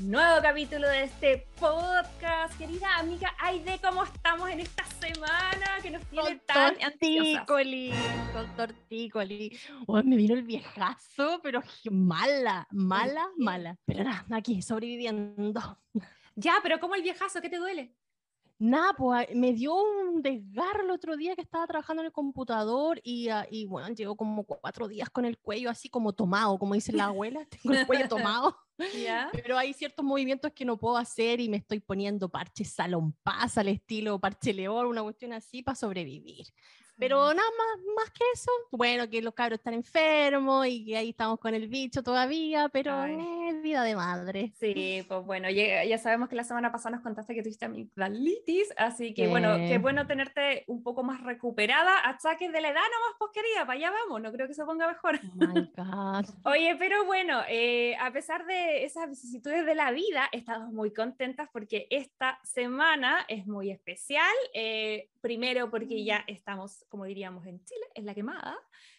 nuevo capítulo de este podcast. Querida amiga Aide, ¿cómo estamos en esta semana que nos tiene tan tortícoli, con tortícoli. me vino el viejazo, pero mala, mala, mala. Pero nada, aquí sobreviviendo. Ya, pero ¿cómo el viejazo? ¿Qué te duele? Nada, pues me dio un desgarro el otro día que estaba trabajando en el computador y, uh, y bueno, llevo como cuatro días con el cuello así como tomado, como dice la abuela, tengo el cuello tomado. Pero hay ciertos movimientos que no puedo hacer y me estoy poniendo parches salón paz al estilo parche león, una cuestión así para sobrevivir. Pero nada más, más que eso, bueno, que los cabros están enfermos y que ahí estamos con el bicho todavía, pero es vida de madre. Sí, pues bueno, ya, ya, sabemos que la semana pasada nos contaste que tuviste amigdalitis, así que bueno, qué bueno tenerte un poco más recuperada. Achaques de la edad nomás, pues querida, para allá vamos, no creo que se ponga mejor. Oh my God. Oye, pero bueno, eh, a pesar de esas vicisitudes de la vida, estamos muy contentas porque esta semana es muy especial. Eh, primero porque ya estamos como diríamos en Chile, es la quemada,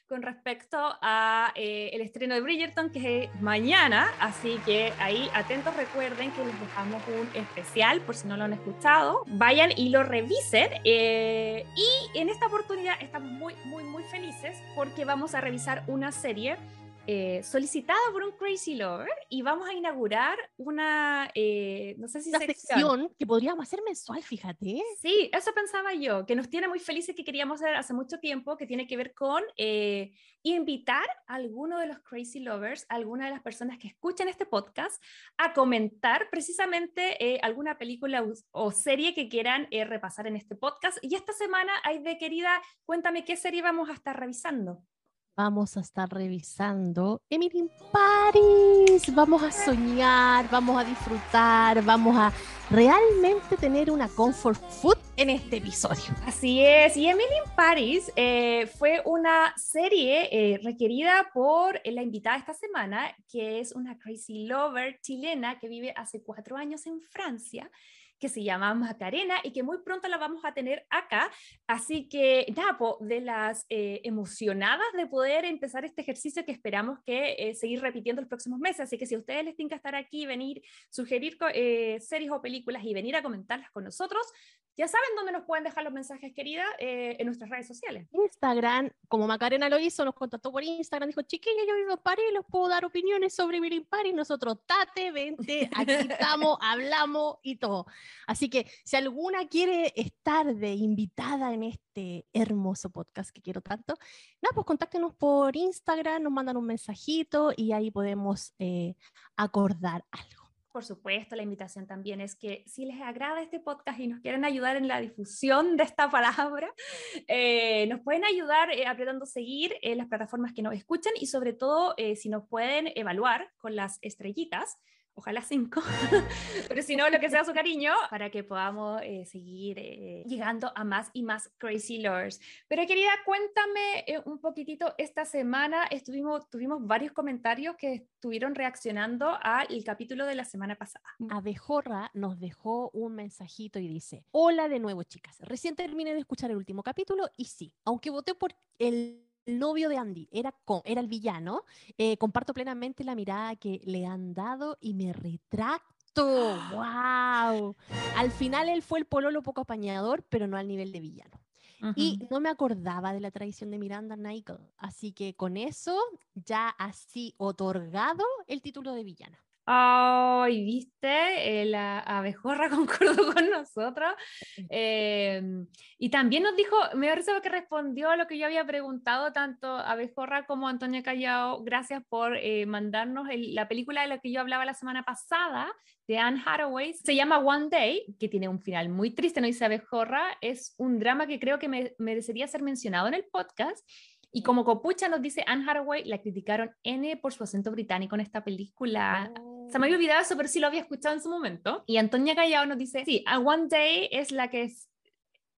con respecto a eh, el estreno de Bridgerton, que es mañana, así que ahí atentos recuerden que les dejamos un especial, por si no lo han escuchado, vayan y lo revisen, eh, y en esta oportunidad estamos muy, muy, muy felices porque vamos a revisar una serie eh, solicitada por un Crazy Lover y vamos a inaugurar una, eh, no sé si una sección. que podríamos hacer mensual, fíjate. Sí, eso pensaba yo, que nos tiene muy felices que queríamos hacer hace mucho tiempo, que tiene que ver con eh, invitar a alguno de los Crazy Lovers, a alguna de las personas que escuchan este podcast, a comentar precisamente alguna película o serie que quieran repasar en este podcast. Y esta semana, hay de querida, cuéntame qué serie vamos a estar revisando vamos a estar revisando Emily in Paris. Vamos a soñar, vamos a disfrutar, vamos a realmente tener una comfort food en este episodio. Así es, y Emily in Paris eh, fue una serie eh, requerida por la invitada esta semana, que es una crazy lover chilena que vive hace cuatro años en Francia que se llama Macarena y que muy pronto la vamos a tener acá. Así que, Napo, de las eh, emocionadas de poder empezar este ejercicio que esperamos que eh, seguir repitiendo los próximos meses. Así que si a ustedes les tienen que estar aquí, venir, sugerir eh, series o películas y venir a comentarlas con nosotros, ya saben dónde nos pueden dejar los mensajes, querida, en nuestras redes sociales. Instagram, como Macarena lo hizo, nos contactó por Instagram, dijo, chiquilla, yo vivo en París, les puedo dar opiniones sobre vivir en París. Nosotros, tate, vente, aquí estamos, hablamos y todo. Así que si alguna quiere estar de invitada en este hermoso podcast que quiero tanto, nada, pues contáctenos por Instagram, nos mandan un mensajito y ahí podemos eh, acordar algo. Por supuesto, la invitación también es que si les agrada este podcast y nos quieren ayudar en la difusión de esta palabra, eh, nos pueden ayudar eh, apretando seguir en las plataformas que nos escuchan y sobre todo si nos pueden evaluar con las estrellitas ojalá cinco, pero si no, lo que sea su cariño, para que podamos eh, seguir eh, llegando a más y más Crazy Lords. Pero querida, cuéntame eh, un poquitito, esta semana estuvimos, tuvimos varios comentarios que estuvieron reaccionando al capítulo de la semana pasada. Abejorra nos dejó un mensajito y dice, hola de nuevo chicas, recién terminé de escuchar el último capítulo y sí, aunque voté por el el novio de Andy era, era el villano, eh, comparto plenamente la mirada que le han dado y me retracto. ¡Wow! Al final él fue el pololo poco apañador, pero no al nivel de villano. Y no me acordaba de la tradición de Miranda Nigel, así que con eso ya así otorgado el título de villana. Ay, viste, eh, la abejorra concordó con nosotros. Em, y también nos dijo, me parece que respondió a lo que yo había preguntado, tanto abejorra como Antonia Callao. Gracias por eh, mandarnos la película de la que yo hablaba la semana pasada, de Anne Hathaway. Se llama One Day, que tiene un final muy triste, no dice abejorra. Es un drama que creo que me, merecería ser mencionado en el podcast. Y como copucha nos dice Anne Hathaway, la criticaron N por su acento británico en esta película. Se me había olvidado eso, pero sí lo había escuchado en su momento. Y Antonia Callao nos dice, sí, A One Day es la que es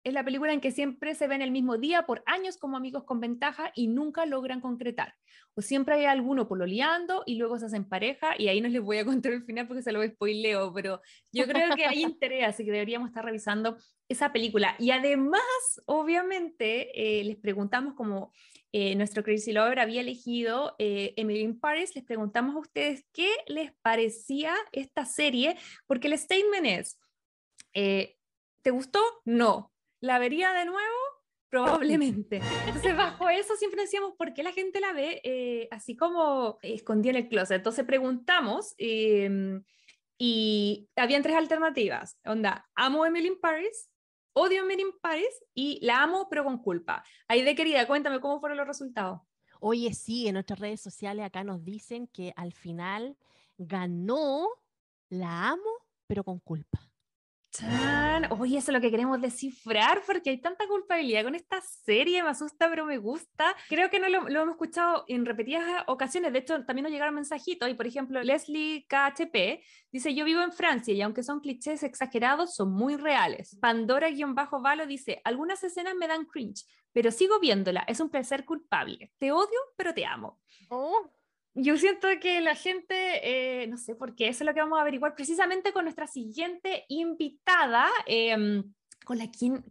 es la película en que siempre se ven el mismo día por años como amigos con ventaja y nunca logran concretar. O siempre hay alguno pololeando y luego se hacen pareja y ahí no les voy a contar el final porque se lo spoileo, pero yo creo que hay interés, así que deberíamos estar revisando esa película. Y además, obviamente, eh, les preguntamos como eh, nuestro Crazy Lover había elegido eh, Emily in Paris, les preguntamos a ustedes qué les parecía esta serie, porque el statement es, ¿te gustó? No. ¿La vería de nuevo? Probablemente. Entonces, bajo eso siempre decíamos, ¿por qué la gente la ve eh, así como escondida en el closet? Entonces preguntamos em, y habían tres alternativas. Onda, amo Emily in Paris, odio Emily in Paris y la amo pero con culpa. Ahí de querida, cuéntame cómo fueron los resultados. Oye, sí, en nuestras redes sociales acá nos dicen que al final ganó la amo pero con culpa. Chan. Oye, eso es lo que queremos descifrar porque hay tanta culpabilidad con esta serie, me asusta, pero me gusta. Creo que no lo, hemos escuchado en repetidas ocasiones, de hecho también nos llegaron mensajitos y por ejemplo Leslie KHP dice, yo vivo en Francia y aunque son clichés exagerados, son muy reales. Pandora-Valo dice, algunas escenas me dan cringe, pero sigo viéndola, es un placer culpable. Te odio, pero te amo. Oh yo siento que la gente, eh, no sé por qué, eso es lo que vamos a averiguar precisamente con nuestra siguiente invitada. Em, con, la quien,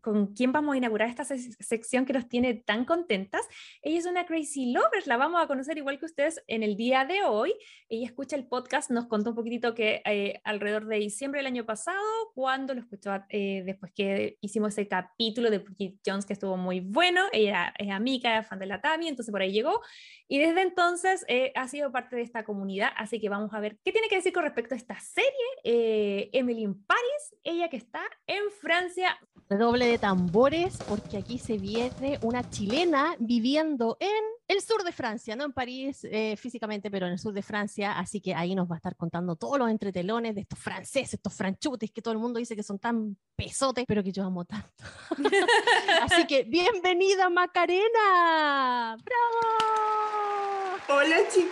vamos a inaugurar esta sección que nos tiene tan contentas. Ella es una Crazy Lover, la vamos a conocer igual que ustedes en el día de hoy. Ella escucha el podcast, nos contó un poquitito que eh, alrededor de diciembre del año pasado, cuando lo escuchó eh, después que hicimos ese capítulo de Bridget Jones que estuvo muy bueno. Ella es amiga, fan de la Tami, entonces por ahí llegó. Y desde entonces eh, ha sido parte de esta comunidad, así que vamos a ver qué tiene que decir con respecto a esta serie. Emily in Paris, ella que está en Francia Redoble de tambores, porque aquí se viene una chilena viviendo en el sur de Francia, no en París eh, físicamente, pero en el sur de Francia. Así que ahí nos va a estar contando todos los entretelones de estos franceses, estos franchutes que todo el mundo dice que son tan pesotes, pero que yo amo tanto. así que bienvenida Macarena. ¡Bravo! Hola chiquillas,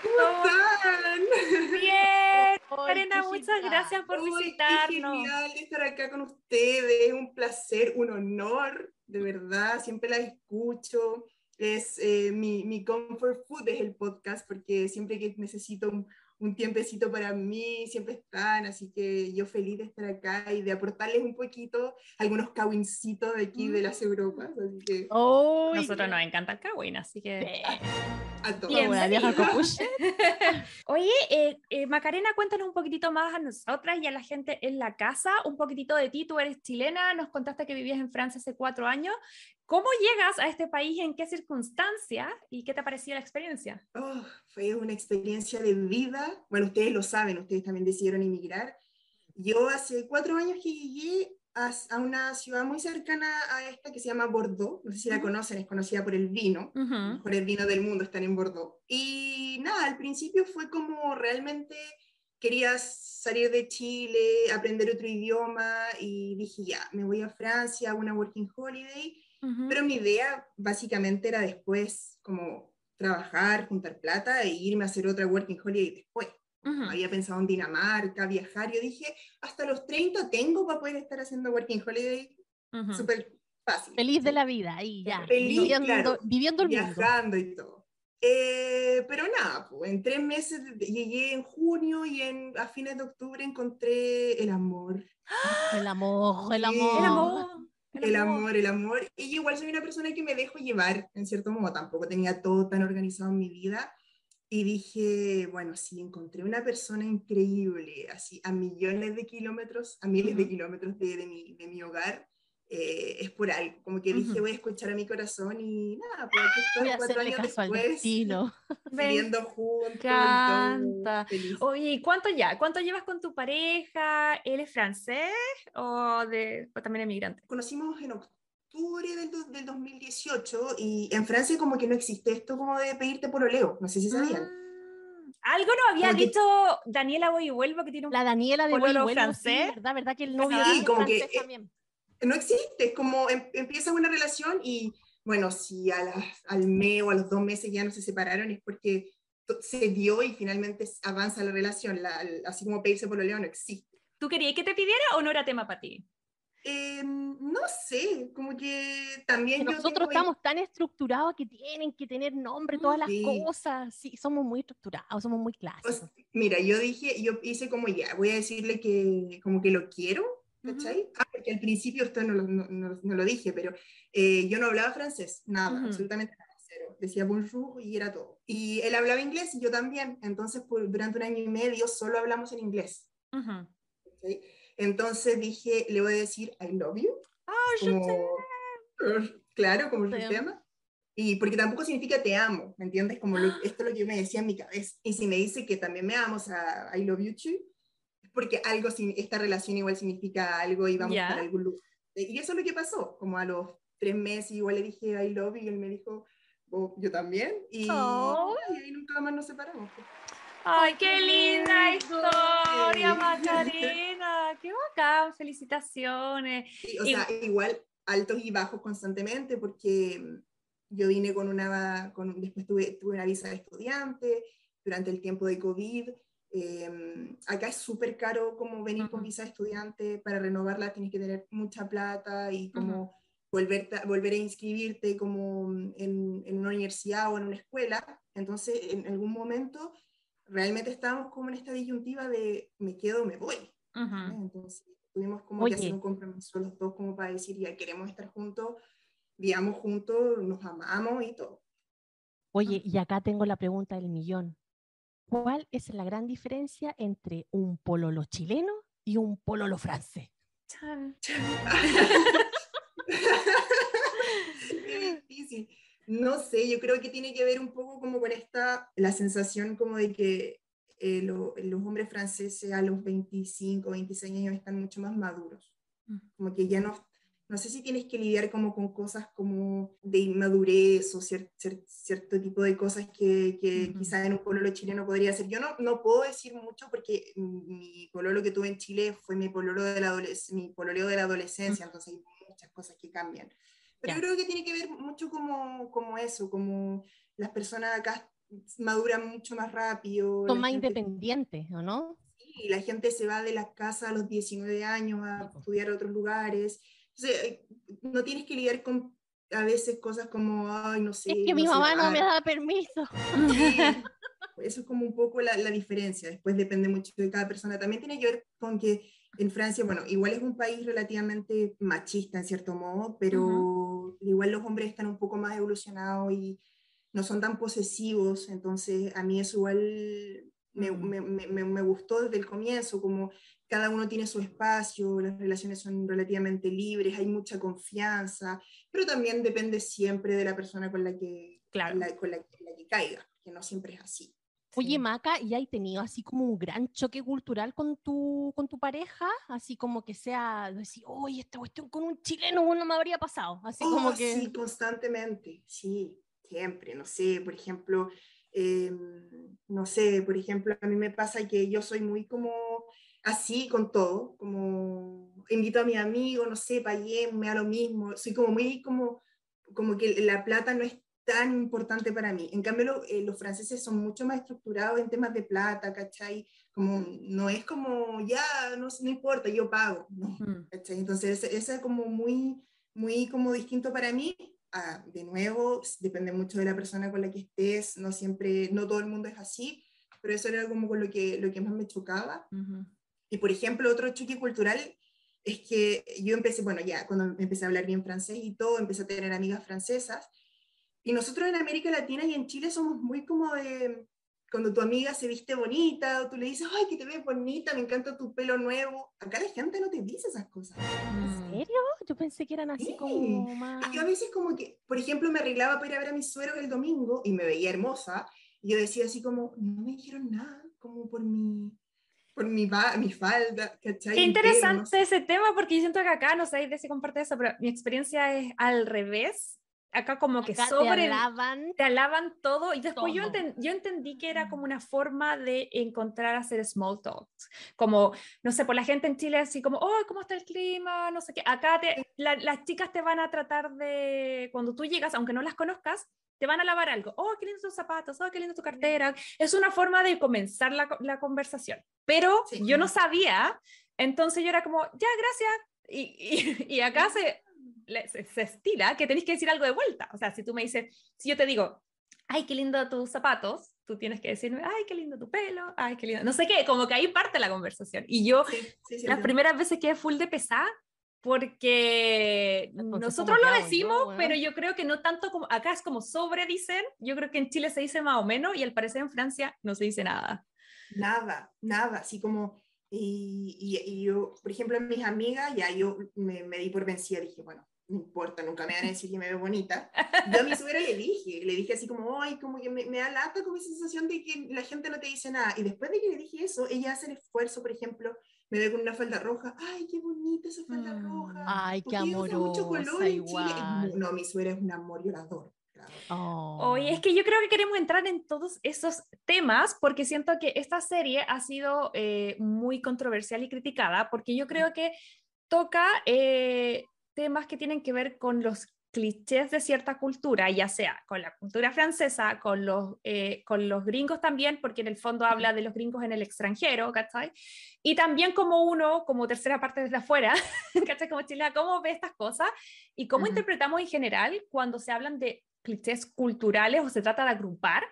¿cómo están? Bien. Karina, muchas gracias por visitarnos. Qué genial estar acá con ustedes, es un placer, un honor, de verdad, siempre la escucho. Es eh, mi, mi comfort food es el podcast, porque siempre que necesito un, un tiempecito para mí, siempre están, así que yo feliz de estar acá y de aportarles un poquito algunos cawincitos de aquí de las mm. Europas, así que... Oh, Nosotros nos encanta el kawin, así que... A todos. Oye, eh, eh, Macarena, cuéntanos un poquitito más a nosotras y a la gente en la casa, un poquitito de ti, tú eres chilena, nos contaste que vivías en Francia hace cuatro años, ¿Cómo llegas a este país? ¿En qué circunstancia? ¿Y qué te pareció la experiencia? Oh, fue una experiencia de vida. Bueno, ustedes lo saben, ustedes también decidieron emigrar. Yo hace cuatro años que llegué a, una ciudad muy cercana a esta que se llama Bordeaux. No sé si la conocen, es conocida por el vino. Por el vino del mundo están en Bordeaux. Y nada, al principio fue como realmente quería salir de Chile, aprender otro idioma y dije, ya, me voy a Francia, a una working holiday pero mi idea básicamente era después como trabajar, juntar plata e irme a hacer otra working holiday después. Había pensado en Dinamarca, viajar. Yo dije, hasta los 30 tengo para poder estar haciendo working holiday. Súper fácil. Feliz de la vida, ahí ya. viviendo, viviendo el Viajando y todo. Eh, pero nada, pues, en tres meses llegué en junio y en, a fines de octubre encontré el amor. El amor, el amor. El amor. El amor. el amor. Y igual soy una persona que me dejo llevar, en cierto modo, tampoco tenía todo tan organizado en mi vida. Y dije, bueno, sí, encontré una persona increíble, así a millones de kilómetros, a miles de kilómetros de, de, mi, de mi hogar. Eh, es por algo, como que dije, voy a escuchar a mi corazón y nada, pues aquí estoy cuatro años después, viviendo juntos. Canta. Oye, ¿cuánto ya? ¿Cuánto llevas con tu pareja? ¿Él es francés o, de, o también emigrante? Conocimos en octubre del, del, 2018 y en Francia como que no existe esto como de pedirte por oleo, no sé si sabían. Mm, algo nos había dicho Daniela Voy y Vuelvo que tiene un La Daniela de Voy y Vuelvo, francés. ¿verdad? ¿verdad? Que el novio sí, como que, eh, también no existe, es como em, empieza una relación y bueno, si al mes o a los dos meses ya no se separaron es porque se dio y finalmente avanza la relación, así como pedirse por lo leo no existe. ¿Tú querías que te pidiera o no era tema para ti? Eh, no sé, como que también yo Nosotros tengo- estamos tan estructurados que tienen que tener nombre todas las Sí. cosas. Sí, somos muy estructurados, somos muy clásicos. sea, mira, yo dije, yo hice como ya, voy a decirle que como que lo quiero. ¿Cachai? Ah, porque al principio esto no lo, no, no- no lo dije, pero eh, yo no hablaba francés, nada, Ujú. absolutamente nada, cero. Decía bonjour y era todo. Y él hablaba inglés y yo también, entonces por, durante un año y medio solo hablamos en inglés. Ujú. ¿cachai? Entonces dije, le voy a decir I love you. Ah, je como, claro, como el tema. Y porque tampoco significa te amo, ¿me entiendes? Como lo- esto es lo que yo me decía en mi cabeza. Y si me dice que también me amo, o sea, I love you too, porque algo, esta relación igual significa algo y vamos Ya. para algún lugar. Y eso es lo que pasó, como a los tres meses igual le dije I love you y él me dijo, "Oh, yo también. Y, Oh. y ahí nunca más nos separamos. Ay, qué linda historia. Macarena. Qué bacán, felicitaciones. Sí, o Y- sea, igual altos y bajos constantemente porque mm, yo vine con una, con, después tuve, tuve una visa de estudiante durante el tiempo de COVID. Eh, acá es súper caro como venir con Ujú. visa de estudiante, para renovarla tienes que tener mucha plata y como volver, volver a inscribirte como en, en una universidad o en una escuela. Entonces, en algún momento, realmente estábamos como en esta disyuntiva de me quedo o me voy. Ujú. Entonces tuvimos como Oye. que hacer un compromiso los dos como para decir ya queremos estar juntos, vivamos juntos, nos amamos y todo. Oye, y acá tengo la pregunta del millón. ¿Cuál es la gran diferencia entre un pololo chileno y un pololo francés? Chan. Qué difícil. No sé, yo creo que tiene que ver un poco como con esta, la sensación como de que eh, lo- los hombres franceses a los 25, 26 años están mucho más maduros. Mm. Como que ya no, no sé si tienes que lidiar como con cosas como de inmadurez o cier- cier- cierto tipo de cosas que, que Ujú. quizás en un pololo chileno podría ser. Yo no, no puedo decir mucho porque mi pololo que tuve en Chile fue mi pololo de la, mi pololeo de la adolescencia, entonces hay muchas cosas que cambian. Pero yo creo que tiene que ver mucho como, como eso, como las personas acá maduran mucho más rápido. Son más gente- independientes, ¿o no? Sí, la gente se va de la casa a los 19 años a estudiar a otros lugares. Entonces, no tienes que lidiar con a veces cosas como, ay, no sé. es que mi no sé mamá no me lavar". da permiso. Sí, Eso es como un poco la, la diferencia. Después depende mucho de cada persona. También tiene que ver con que en Francia, bueno, igual es un país relativamente machista en cierto modo, pero igual los hombres están un poco más evolucionados y no son tan posesivos. Entonces, a mí eso igual me, me- me- me- me gustó desde el comienzo, como cada uno tiene su espacio, las relaciones son relativamente libres, hay mucha confianza, pero también depende siempre de la persona con la que, Claro. la- con la, la que caiga, que no siempre es así. Oye. Maca, ¿y has tenido así como un gran choque cultural con tu, con tu pareja? Así como que sea, decir, oye, esta cuestión con un chileno no me habría pasado. Así como Oh, que... Sí, constantemente, sí, siempre, no sé, por ejemplo, eh, no sé, por ejemplo, a mí me pasa que yo soy muy como así con todo, como invito a mi amigo, no sé, pagué, me da lo mismo, soy como muy como, como que la plata no es tan importante para mí. En cambio, lo- eh, los franceses son mucho más estructurados en temas de plata, ¿cachai? Como, no es como, ya, no, no importa, yo pago, no. Mm. ¿cachai? Entonces, ese es como muy, muy como distinto para mí. Ah, de nuevo, depende mucho de la persona con la que estés, no siempre, no todo el mundo es así, pero eso era como con lo que, lo que más me chocaba. Ujú. Y por ejemplo, otro choque cultural es que yo empecé, bueno, ya cuando empecé a hablar bien francés y todo, empecé a tener amigas francesas. Y nosotros en América Latina y en Chile somos muy como de, cuando tu amiga se viste bonita, o tú le dices, ay, que te ves bonita, me encanta tu pelo nuevo. Acá la gente no te dice esas cosas. ¿En Mm. serio? Yo pensé que eran así Sí. como más... Yo a veces como que, por ejemplo, me arreglaba para ir a ver a mis suegros el domingo y me veía hermosa. Y yo decía así como, no me dijeron nada, como por mi, por mi, mi falda, ¿cachai? Qué interesante ese tema, porque yo siento que acá, no sé de si comparte eso, pero mi experiencia es al revés. Acá como que Acá te sobre alaban. te alaban todo y después yo, enten- yo entendí que era como una forma de encontrar hacer small talks, como, no sé, por la gente en Chile así como, oh, ¿cómo está el clima? No sé qué, acá te, la- las chicas te van a tratar de, cuando tú llegas, aunque no las conozcas, te van a lavar algo, oh, qué lindos tus zapatos, oh, qué linda tu cartera, es una forma de comenzar la, co- la conversación, pero Sí. yo no sabía, entonces yo era como, ya, gracias, Y, y, y acá se, se, se estila que tenéis que decir algo de vuelta. O sea, si tú me dices, si yo te digo, ay, qué lindo tus zapatos, tú tienes que decirme, ay, qué lindo tu pelo, ay, qué lindo. No sé qué, como que ahí parte la conversación. Y yo, Sí, sí, sí, las primeras veces quedé full de pesar porque Entonces, nosotros ¿cómo lo hago yo, decimos, weón? pero yo creo que no tanto como acá es como sobre dicen, yo creo que en Chile se dice más o menos y al parecer en Francia no se dice nada. Nada, nada, así como, y, y- y yo, por ejemplo, en mis amigas, ya yo me, me di por vencida, dije, bueno, no importa, nunca me van a decir que me veo bonita. Yo a mi suegra le dije, le dije así como, ay, como que me, me da lata como esa sensación de que la gente no te dice nada. Y después de que le dije eso, ella hace el esfuerzo, por ejemplo, me ve con una falda roja, ay, qué bonita esa falda Mm. roja. Ay, qué usa mucho color amorosa igual. No, mi suegra es un amor, yo la adoro. Oh. Oye, es que yo creo que queremos entrar en todos esos temas porque siento que esta serie ha sido eh, muy controversial y criticada porque yo creo que toca eh, temas que tienen que ver con los clichés de cierta cultura, ya sea con la cultura francesa, con los, eh, con los gringos también, porque en el fondo habla de los gringos en el extranjero, ¿cachai? Y también como uno, como tercera parte desde afuera, ¿cachai? Como chilena, cómo ve estas cosas y cómo Ujú. interpretamos en general cuando se hablan de clichés culturales o se trata de agrupar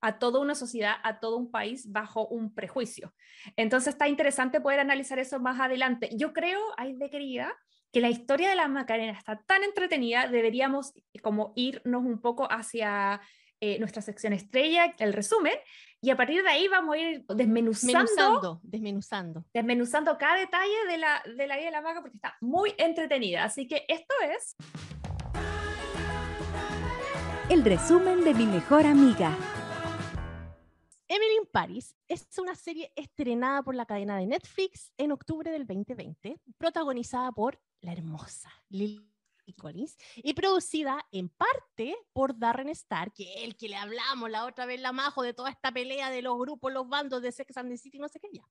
a toda una sociedad, a todo un país bajo un prejuicio. Entonces está interesante poder analizar eso más adelante. Yo creo, ay de querida, que la historia de la Macarena está tan entretenida, deberíamos como irnos un poco hacia eh, nuestra sección estrella, el resumen, y a partir de ahí vamos a ir desmenuzando, Desmenuzando, desmenuzando. desmenuzando cada detalle de la, de la vida de la maga porque está muy entretenida. Así que esto es El resumen de mi mejor amiga. Emily in Paris es una serie estrenada por la cadena de Netflix en octubre del 2020, protagonizada por la hermosa Lily Collins y producida en parte por Darren Star, que es el que le hablamos la otra vez, la majo de toda esta pelea de los grupos, los bandos de Sex and the City, no sé qué ya.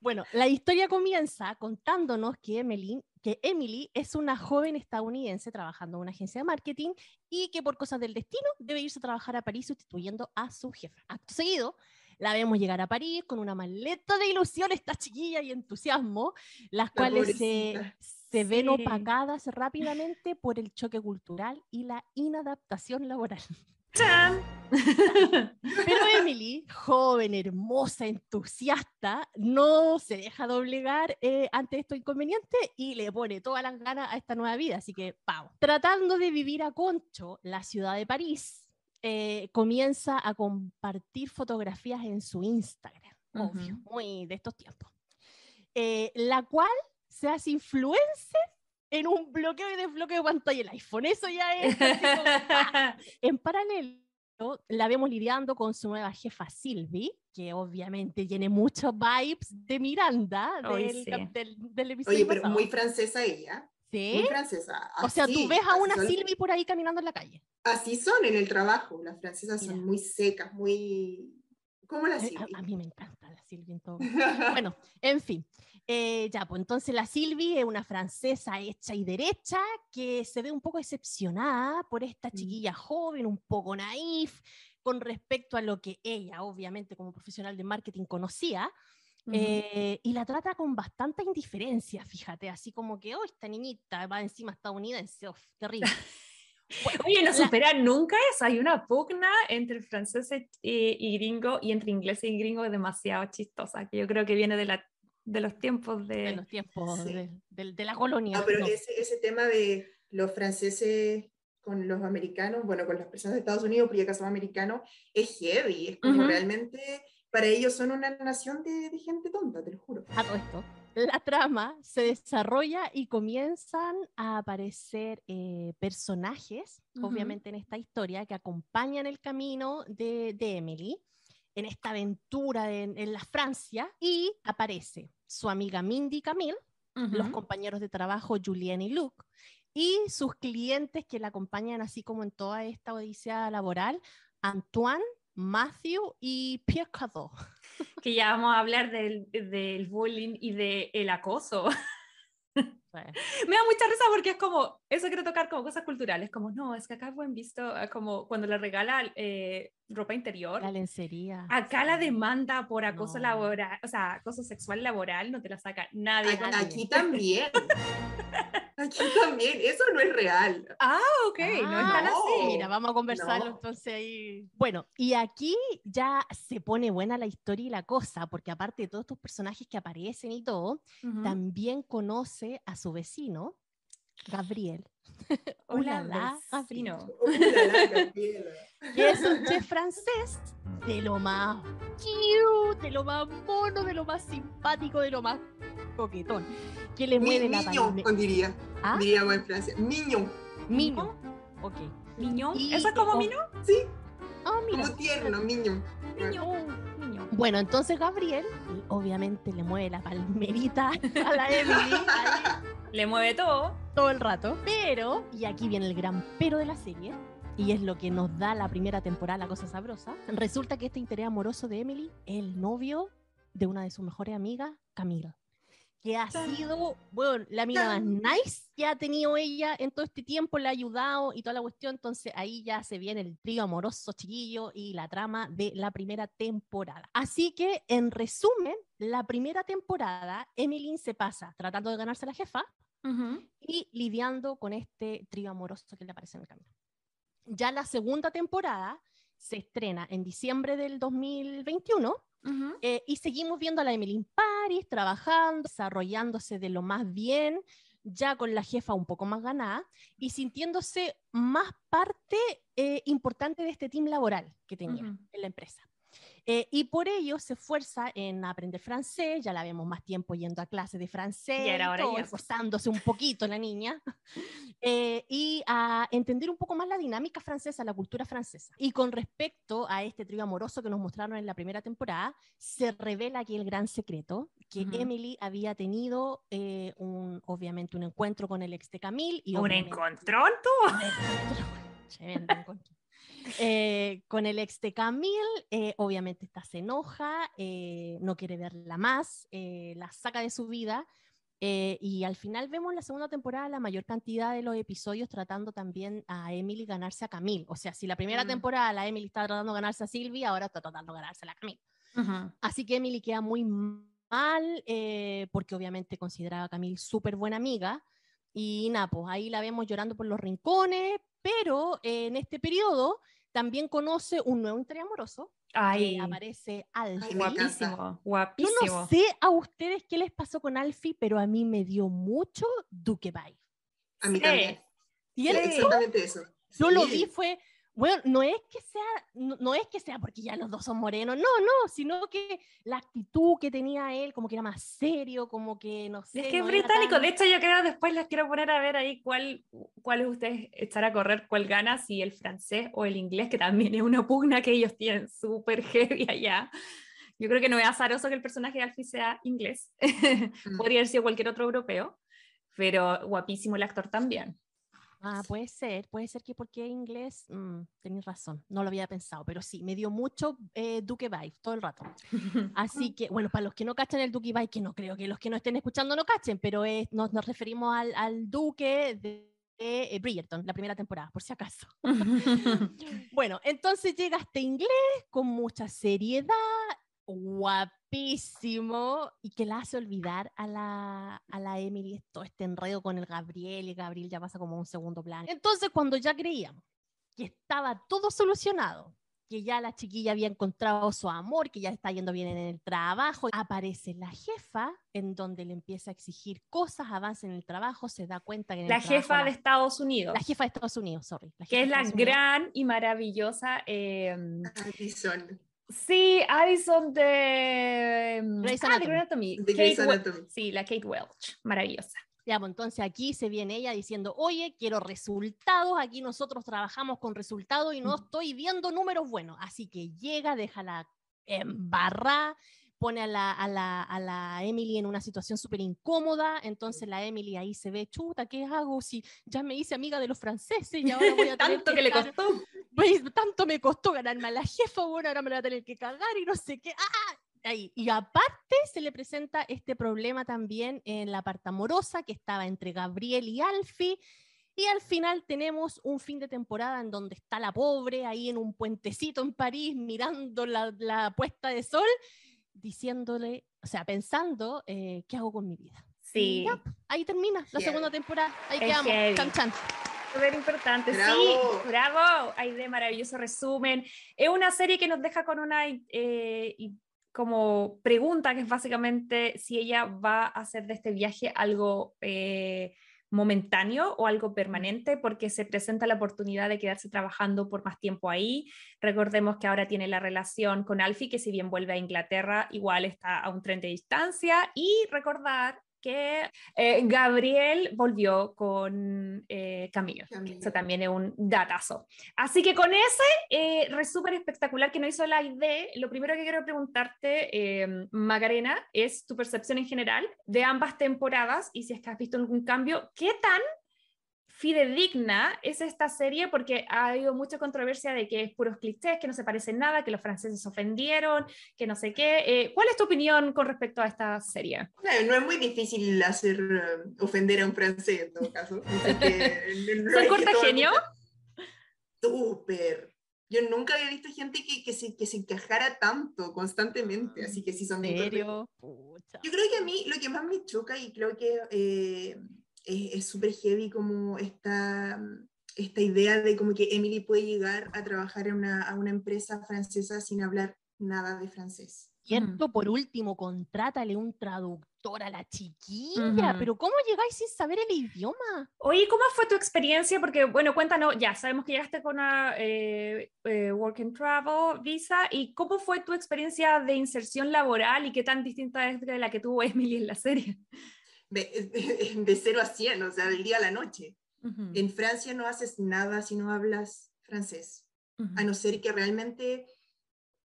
Bueno, la historia comienza contándonos que Emily, que Emily es una joven estadounidense trabajando en una agencia de marketing y que por cosas del destino debe irse a trabajar a París sustituyendo a su jefe. Acto seguido, la vemos llegar a París con una maleta de ilusión, esta chiquilla y entusiasmo, las La cuales se, se ven Sí. opacadas rápidamente por el choque cultural y la inadaptación laboral. ¡Chan! Pero Emily, joven, hermosa, entusiasta, no se deja doblegar eh, ante estos inconvenientes y le pone todas las ganas a esta nueva vida. Así que, pau. Tratando de vivir a Concho, la ciudad de París, eh, comienza a compartir fotografías en su Instagram, obvio, Ujú. muy de estos tiempos, eh, la cual se hace influencer en un bloqueo y desbloqueo de pantalla del iPhone. Eso ya es como. En paralelo, la vemos lidiando con su nueva jefa Sylvie, que obviamente tiene muchos vibes de Miranda Ay, del, sí. del, del episodio Oye, pero pasado. muy francesa ella. ¿Sí? Muy francesa. O sea, tú ves a una son- Sylvie por ahí caminando en la calle. Así son en el trabajo. Las francesas son Mira. muy secas, muy. ¿Cómo la Sylvie? A, a mí me encanta la Sylvie en todo. Bueno, en fin. Eh, ya, pues entonces la Sylvie es una francesa hecha y derecha que se ve un poco decepcionada por esta Mm. chiquilla joven, un poco naif, con respecto a lo que ella, obviamente como profesional de marketing, conocía. Eh, y la trata con bastante indiferencia, fíjate, así como que, oh, esta niñita va encima estadounidense, uf, terrible. Bueno, Oye, no la- superan nunca eso. Hay una pugna entre franceses y, y gringo y entre inglés y gringo demasiado chistosa, que yo creo que viene de, la, de los tiempos de... los tiempos Sí. de, de- de la colonia. No, pero no. ese, ese tema de los franceses con los americanos, bueno, con las personas de Estados Unidos, porque acá son americanos, es heavy. Es como Ujú. realmente, para ellos son una nación de, de gente tonta, te lo juro. a todo esto, la trama se desarrolla y comienzan a aparecer eh, personajes, obviamente en esta historia, que acompañan el camino de, de Emily en esta aventura en, en la Francia y aparece su amiga Mindy Camille, los Ujú. compañeros de trabajo Julien y Luke y sus clientes que la acompañan así como en toda esta odisea laboral, Antoine, Matthew y Pierre Cardot. Que ya vamos a hablar del, del bullying y del acoso. Me da mucha risa porque es como, eso quiero tocar como cosas culturales, como, no, es que acá buen visto, eh, como cuando le regala eh, ropa interior. La lencería. Acá la demanda por acoso No. laboral, o sea, acoso sexual laboral no te la saca nadie. Aquí, nadie. aquí también. Aquí también. Eso no es real. Ah, ok, no es tan Ah, así. Mira, vamos a conversarlo No. entonces ahí. Bueno, y aquí ya se pone buena la historia y la cosa, porque aparte de todos estos personajes que aparecen y todo, también conoce a su vecino, Gabriel. Hola, Gabriela. que es un chef francés de lo más cute, de lo más mono, de lo más simpático, de lo más coquetón, que le Mi- mueve la palme- diría. ¿Ah? Diríamos en Francia. Miño. Miño. Ok. Miñón. Y- ¿Eso es como oh, Mino? Sí, Ah, mira. como tierno, miño. Miñón. Bueno, entonces Gabriel y obviamente le mueve la palmerita a la Emily Le mueve todo. todo el rato. Pero, y aquí viene el gran pero de la serie, y es lo que nos da la primera temporada, la cosa sabrosa, resulta que este interés amoroso de Emily es el novio de una de sus mejores amigas, Camila. Que ha sido, bueno, la mina más nice que ha tenido ella en todo este tiempo, le ha ayudado y toda la cuestión. Entonces ahí ya se viene el trío amoroso chiquillo y la trama de la primera temporada. Así que, en resumen, la primera temporada, Emily se pasa tratando de ganarse a la jefa, Ujú. y lidiando con este trío amoroso que le aparece en el camino. Ya la segunda temporada se estrena en diciembre del 2021 Eh, y seguimos viendo a la Emily in Paris trabajando, desarrollándose de lo más bien, ya con la jefa un poco más ganada y sintiéndose más parte eh, importante de este team laboral que tenía en la empresa. Eh, y por ello se esfuerza en aprender francés, ya la vemos más tiempo yendo a clases de francés, y todo, esforzándose un poquito la niña, eh, y a entender un poco más la dinámica francesa, la cultura francesa. Y con respecto a este trío amoroso que nos mostraron en la primera temporada, se revela aquí el gran secreto, que Ujú. Emily había tenido eh, un, obviamente un encuentro con el ex de Camille. Y ¿Un encontrón tú? Tremendo encuentro. Eh, con el ex de Camille, eh, obviamente esta se enoja, eh, no quiere verla más, la saca de su vida. y al final vemos en la segunda temporada la mayor cantidad de los episodios tratando también a Emily ganarse a Camille. O sea, si la primera Mm. temporada la Emily está tratando de ganarse a Sylvie, ahora está tratando de ganarse a la Camille. Ujú. Así que Emily queda muy mal, porque obviamente consideraba a Camille súper buena amiga. Y nada, pues ahí la vemos llorando por los rincones, pero eh, en este periodo también conoce un nuevo interés amoroso. Ay, que aparece Alfie. Encanta. guapísimo, Yo guapísimo. no sé a ustedes qué les pasó con Alfie, pero a mí me dio mucho Duque Vibe. A mí Sí. también. Y Sí, él exactamente eso. Yo lo vi fue, bueno, no es que sea, no, no es que sea porque ya los dos son morenos, no, no, sino que la actitud que tenía él, como que era más serio, como que no sé. Es que es no era británico. tan- De hecho, yo creo después les quiero poner a ver ahí cuál, cuál de ustedes echar a correr, cuál gana, si el francés o el inglés, que también es una pugna que ellos tienen súper heavy allá. Yo creo que no es azaroso que el personaje de Alfie sea inglés. Mm. Podría haber sido cualquier otro europeo, pero guapísimo el actor también. Ah, puede ser, puede ser que porque inglés, mm, tenés razón, no lo había pensado, pero sí, me dio mucho eh, Duque Vibe todo el rato. Así que, bueno, para los que no cachan el Duque Vibe, que no creo que los que no estén escuchando no cachen, pero es- nos, nos referimos al, al Duque de, de, eh, Bridgerton, la primera temporada, por si acaso. Bueno, entonces llega este inglés con mucha seriedad, guapísimo, y que la hace olvidar a la, a la Emily todo este enredo con el Gabriel, y Gabriel ya pasa como un segundo plano. Entonces, cuando ya creíamos que estaba todo solucionado, que ya la chiquilla había encontrado su amor, que ya está yendo bien en el trabajo, aparece la jefa, en donde le empieza a exigir cosas, avanza en el trabajo, se da cuenta que en el La trabajo jefa la- de Estados Unidos, la jefa de Estados Unidos, sorry. la que es la Unidos. gran y maravillosa. eh, Addison, sí, Addison de. Grey's ah, de. Grey's Anatomy. Grey's Anatomy. Sí, la Kate Welch. Maravillosa. Ya, pues entonces aquí se viene ella diciendo, oye, quiero resultados, aquí nosotros trabajamos con resultados y no Mm. estoy viendo números buenos. Así que llega, deja la embarrada, pone a la, a la, a la Emily en una situación súper incómoda, entonces la Emily ahí se ve, chuta, ¿qué hago si ya me hice amiga de los franceses y ahora voy a tener Tanto que le estar- costó. pues, tanto me costó ganarme a la jefa, bueno, ahora me la voy a tener que cagar y no sé qué. ¡Ah! ahí. Y aparte se le presenta este problema también en la parte amorosa que estaba entre Gabriel y Alfie. Y al final tenemos un fin de temporada en donde está la pobre ahí en un puentecito en París mirando la, la puesta de sol, diciéndole, o sea, pensando, eh, ¿qué hago con mi vida? Sí. Ya, ahí termina la segunda temporada. Ahí Es quedamos. heavy. Chan, chan. Súper importante, Bravo. sí, bravo, hay de maravilloso resumen. Es una serie que nos deja con una eh, como pregunta que es básicamente si ella va a hacer de este viaje algo eh, momentáneo o algo permanente, porque se presenta la oportunidad de quedarse trabajando por más tiempo ahí. Recordemos que ahora tiene la relación con Alfie, que si bien vuelve a Inglaterra, igual está a un tren de distancia. Y recordar que eh, Gabriel volvió con eh, Camilo. Camilo. Eso también es un datazo. Así que con ese eh, resumen espectacular que nos hizo la ID, lo primero que quiero preguntarte, eh, Macarena, es tu percepción en general de ambas temporadas y si es que has visto algún cambio. ¿Qué tan fidedigna es esta serie? Porque ha habido mucha controversia de que es puros clichés, que no se parece en nada, que los franceses se ofendieron, que no sé qué. Eh, ¿Cuál es tu opinión con respecto a esta serie? No, no es muy difícil hacer eh, ofender a un francés en todo caso. Así que, no- no ¿Soy hay que corta tomar genio? mucha- Súper. Yo nunca había visto gente que, que, se, que se encajara tanto constantemente, así que sí son ¿En serio? Pucha. Yo creo que a mí lo que más me choca y creo que eh, es súper heavy como esta, esta idea de como que Emily puede llegar a trabajar en una, a una empresa francesa sin hablar nada de francés. Cierto, por último, contrátale un traductor a la chiquilla, pero ¿cómo llegáis sin saber el idioma? Oye, ¿cómo fue tu experiencia? Porque, bueno, cuéntanos, ya sabemos que llegaste con una eh, eh, Work and Travel visa, ¿y cómo fue tu experiencia de inserción laboral y qué tan distinta es de la que tuvo Emily en la serie? De, de 0 a 100, o sea, del día a la noche. En Francia no haces nada si no hablas francés, a no ser que realmente...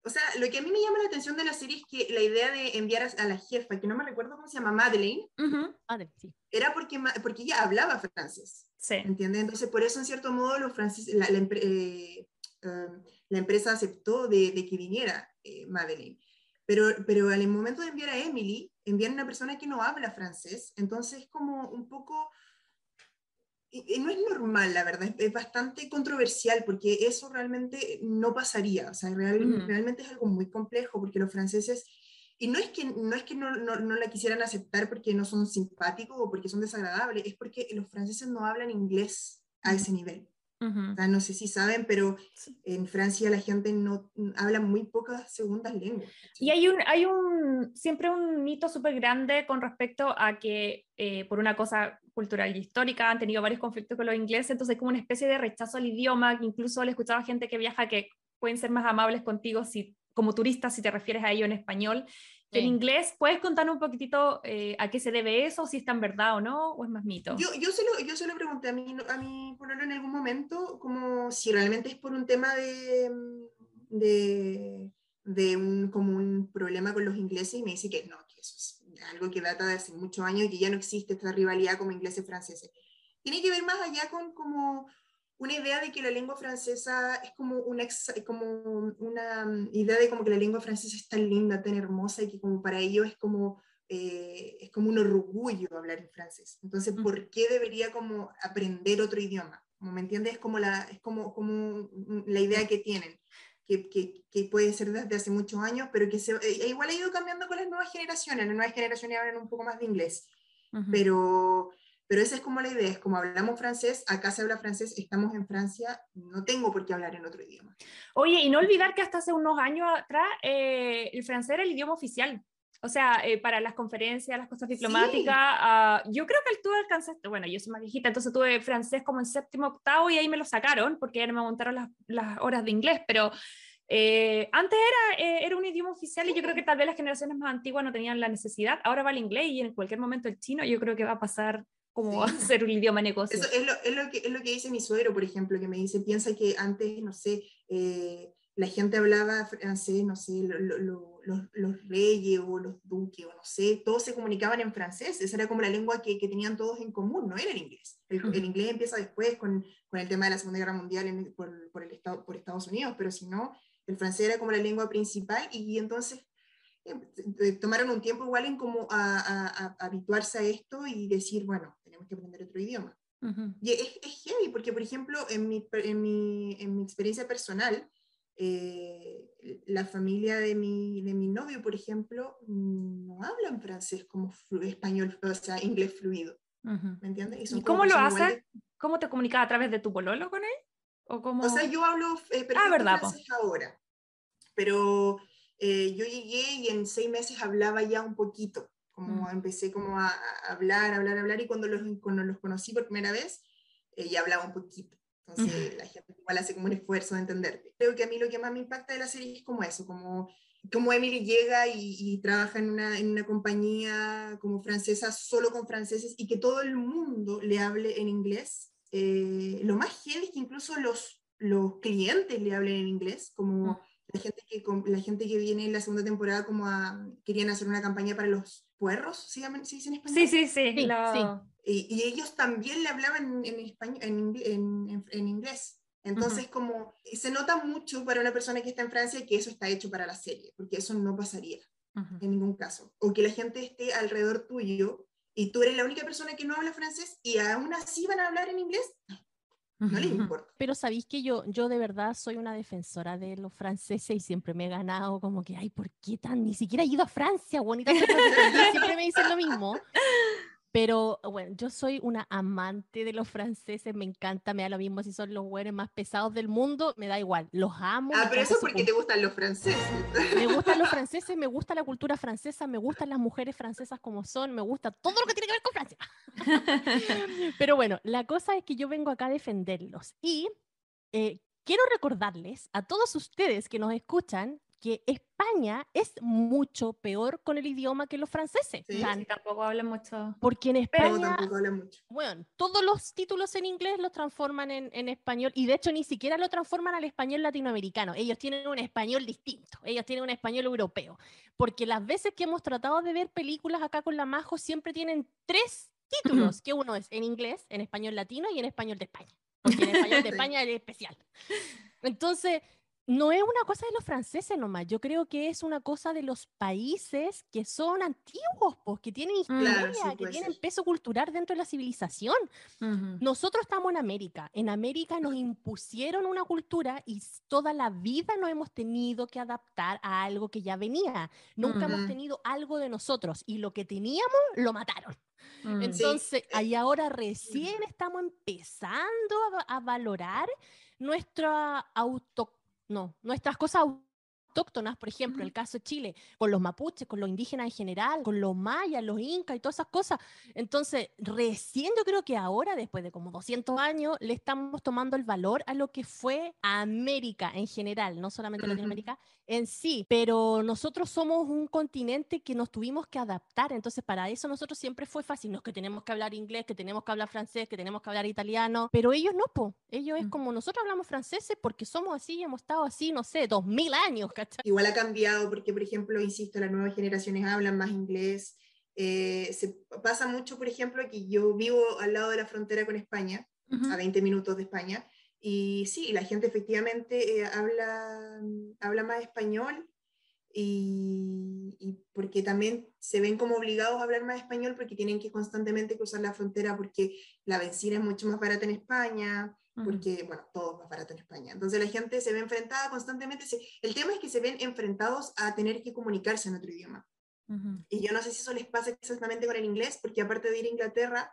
O sea, lo que a mí me llama la atención de la serie es que la idea de enviar a, la jefa, que no me recuerdo cómo se llama, Madeleine, Ujú, Madre, sí. era porque, porque ella hablaba francés. Sí. ¿Entiendes? Entonces, por eso, en cierto modo, los franceses, la, eh, um, la empresa aceptó de, de que viniera eh, Madeleine. Pero, pero al momento de enviar a Emily, envían a una persona que no habla francés, entonces es como un poco... y- no es normal, la verdad, es, bastante controversial porque eso realmente no pasaría, o sea, real- realmente es algo muy complejo porque los franceses, y no es que no, es que no, no, no la quisieran aceptar porque no son simpáticos o porque son desagradables, es porque los franceses no hablan inglés a ese nivel. Ujú. O sea, no sé si saben, pero en Francia la gente no habla muy pocas segundas lenguas. Y hay un, hay un, siempre un mito súper grande con respecto a que eh, por una cosa cultural y histórica han tenido varios conflictos con los ingleses, entonces hay como una especie de rechazo al idioma, que incluso le escuchaba gente que viaja que pueden ser más amables contigo si, como turista si te refieres a ello en español. Que En Sí. inglés, ¿puedes contar un poquitito eh, a qué se debe eso, si es tan verdad o no, o es más mito? Yo, yo, se lo, yo se lo pregunté a mi, a mi pololo en algún momento, como si realmente es por un tema de, de, de un, como un problema con los ingleses, y me dice que no, que eso es algo que data de hace muchos años y que ya no existe esta rivalidad como ingleses-franceses. Tiene que ver más allá con como una idea de que la lengua francesa es como una, como una mm, idea de como que la lengua francesa es tan linda, tan hermosa y que como para ellos es como, eh, es como un orgullo hablar en francés. Entonces, Ujú. ¿por qué debería como aprender otro idioma? Como, ¿Me entiendes? Es como la, es como, como la idea que tienen. Que, que, que puede ser desde hace muchos años, pero que se, eh, igual ha ido cambiando con las nuevas generaciones. Las nuevas generaciones hablan un poco más de inglés Ujú. pero, pero esa es como la idea, es como hablamos francés, acá se habla francés, estamos en Francia, no tengo por qué hablar en otro idioma. Oye, y no olvidar que hasta hace unos años atrás eh, el francés era el idioma oficial. O sea, eh, para las conferencias, las cosas diplomáticas, ah, yo creo que tú alcanzaste, bueno, yo soy más viejita, entonces tuve francés como en séptimo, octavo y ahí me lo sacaron porque ya no me montaron las, las horas de inglés, pero eh, antes era, eh, era un idioma oficial y yo creo que tal vez las generaciones más antiguas no tenían la necesidad. Ahora va el inglés y en cualquier momento el chino yo creo que va a pasar como Sí. ser un idioma negocio. Eso es lo, es, lo que, es lo que dice mi suegro, por ejemplo, que me dice, piensa que antes, no sé, eh, la gente hablaba francés, no sé, lo- lo- lo- los, los reyes o los duques, o no sé, todos se comunicaban en francés, esa era como la lengua que, que tenían todos en común, no era el inglés. El, inglés empieza después con, con el tema de la Segunda Guerra Mundial en- por, por, el estado, por Estados Unidos, pero si no, el francés era como la lengua principal y entonces eh, tomaron un tiempo igual en como a, a- a habituarse a esto y decir, bueno, tenemos que aprender otro idioma. Y es, es heavy, porque por ejemplo, en mi, en mi, en mi experiencia personal, eh, la familia de mi, de mi novio, por ejemplo, no hablan francés como español, o sea, inglés fluido, ¿me entiendes? ¿Y como cómo lo haces? ¿Cómo te comunicas a través de tu pololo con él? ¿O cómo? O sea, yo hablo eh, perfecto Ah, ¿verdad, po? francés ahora, pero eh, yo llegué y en seis meses hablaba ya un poquito, como empecé como a, a hablar, hablar, hablar, y cuando los, cuando los conocí por primera vez, eh, ya hablaba un poquito. Entonces la gente igual hace como un esfuerzo de entenderte. Creo que a mí lo que más me impacta de la serie es como eso, como, como Emily llega y, y trabaja en una, en una compañía como francesa solo con franceses y que todo el mundo le hable en inglés. Eh, lo más heavy es que incluso los, los clientes le hablen en inglés, como la gente que, la gente que viene en la segunda temporada como a, querían hacer una campaña para los puerros, ¿se, llaman, ¿se dice en español? Sí, sí, sí. Sí, lo- sí. Y, y ellos también le hablaban en, español, en, en- en- en inglés. Entonces, como se nota mucho para una persona que está en Francia que eso está hecho para la serie, porque eso no pasaría Ujú. en ningún caso. O que la gente esté alrededor tuyo y tú eres la única persona que no habla francés y aún así van a hablar en inglés, no les importa. Pero sabéis que yo, yo de verdad soy una defensora de los franceses y siempre me he ganado como que, ay, ¿por qué tan? Ni siquiera he ido a Francia, bonita. siempre me dicen lo mismo. Pero bueno, yo soy una amante de los franceses, me encanta, me da lo mismo si son los güeyes más pesados del mundo, me da igual, los amo. Ah, pero eso es porque te gustan los franceses. me gustan los franceses, me gusta la cultura francesa, me gustan las mujeres francesas como son, me gusta todo lo que tiene que ver con. Pero bueno, la cosa es que yo vengo acá a defenderlos y eh, quiero recordarles a todos ustedes que nos escuchan que España es mucho peor con el idioma que los franceses. Sí. Sí, tampoco hablan mucho. porque en España habla mucho. bueno, todos los títulos en inglés los transforman en, en español y de hecho ni siquiera lo transforman al español latinoamericano. Ellos tienen un español distinto, ellos tienen un español europeo. Porque las veces que hemos tratado de ver películas acá con la Majo siempre tienen tres títulos, que uno es en inglés, en español latino y en español de España. Porque en español de. España es especial. Entonces, no es una cosa de los franceses nomás, yo creo que es una cosa de los países que son antiguos, pues, que tienen historia, Claro, que tienen peso cultural dentro de la civilización. Nosotros estamos en América. En América nos impusieron una cultura y toda la vida nos hemos tenido que adaptar a algo que ya venía. Nunca hemos tenido algo de nosotros y lo que teníamos lo mataron. Mm. Entonces, eh, ahí ahora recién estamos empezando a, va- a valorar nuestra auto, no, nuestras cosas autóctonas, por ejemplo, el caso de Chile, con los mapuches, con los indígenas en general, con los mayas, los incas y todas esas cosas. Entonces, recién yo creo que ahora, después de como 200 años, le estamos tomando el valor a lo que fue América en general, no solamente. Latinoamérica en sí, pero nosotros somos un continente que nos tuvimos que adaptar, entonces para eso nosotros siempre fue fácil, no es que tenemos que hablar inglés, que tenemos que hablar francés, que tenemos que hablar italiano, pero ellos no, po. ellos es Mm. como nosotros hablamos franceses porque somos así y hemos estado así, no sé, dos mil años, ¿cachai? Igual ha cambiado porque, por ejemplo, insisto, las nuevas generaciones hablan más inglés. Eh, se pasa mucho, por ejemplo, que yo vivo al lado de la frontera con España, Ujú. a 20 minutos de España, y sí, la gente efectivamente eh, habla, habla más español y, y porque también se ven como obligados a hablar más español porque tienen que constantemente cruzar la frontera porque la benzina es mucho más barata en España. Porque, bueno, todo es más barato en España. Entonces la gente se ve enfrentada constantemente. se- el tema es que se ven enfrentados a tener que comunicarse en otro idioma. Ujú. Y yo no sé si eso les pasa exactamente con el inglés, porque aparte de ir a Inglaterra,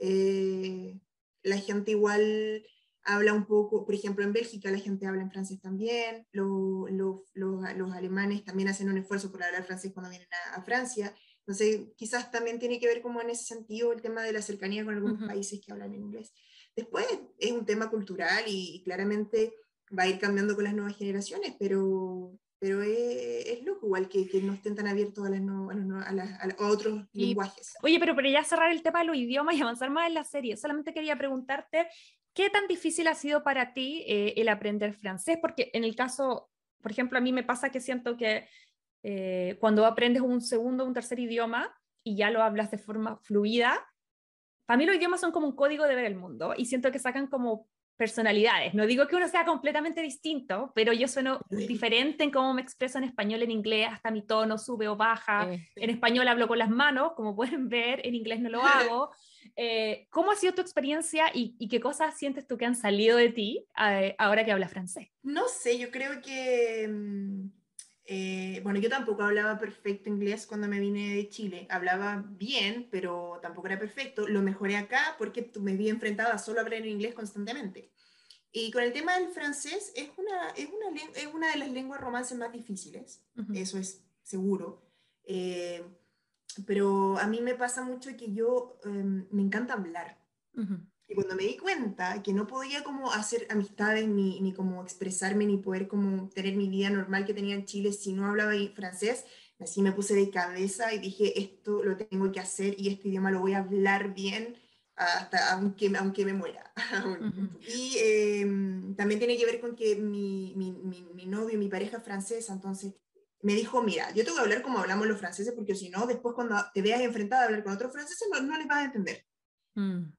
eh, la gente igual habla un poco, por ejemplo, en Bélgica la gente habla en francés también, lo- lo- los- los alemanes también hacen un esfuerzo por hablar francés cuando vienen a, a Francia. Entonces, quizás también tiene que ver como en ese sentido el tema de la cercanía con algunos Ujú. países que hablan en inglés. Después es un tema cultural y, y claramente va a ir cambiando con las nuevas generaciones, pero, pero es, es loco igual que, que no estén tan abiertos a, las no- a, los a las- a otros Y- lenguajes. Oye, pero para ya cerrar el tema de los idiomas y avanzar más en la serie, solamente quería preguntarte, ¿qué tan difícil ha sido para ti eh, el aprender francés? Porque en el caso, por ejemplo, a mí me pasa que siento que eh, cuando aprendes un segundo o un tercer idioma y ya lo hablas de forma fluida, para mí los idiomas son como un código de ver el mundo y siento que sacan como personalidades. No digo que uno sea completamente distinto, pero yo sueno diferente en cómo me expreso en español, en inglés, hasta mi tono sube o baja. En español hablo con las manos, como pueden ver, en inglés no lo hago. Eh, ¿Cómo ha sido tu experiencia y, qué cosas sientes tú que han salido de ti eh, ahora que hablas francés? No sé, yo creo que... Mm, eh, bueno, yo tampoco hablaba perfecto inglés cuando me vine de Chile. Hablaba bien, pero tampoco era perfecto. Lo mejoré acá porque me vi enfrentada a solo hablar en inglés constantemente. Y con el tema del francés, es una, es una, es una de las lenguas romances más difíciles, eso es seguro. Eh, pero a mí me pasa mucho que yo em, me encanta hablar. Y cuando me di cuenta que no podía como hacer amistades, ni, ni como expresarme, ni poder como tener mi vida normal que tenía en Chile si no hablaba francés, así me puse de cabeza y dije, esto lo tengo que hacer y este idioma lo voy a hablar bien hasta aunque, aunque me muera. y em, también tiene que ver con que mi, mi, mi, novio, mi pareja francesa, entonces me dijo, mira, yo tengo que hablar como hablamos los franceses, porque si no, después cuando te veas enfrentada a hablar con otros franceses, no, no les vas a entender. Mm.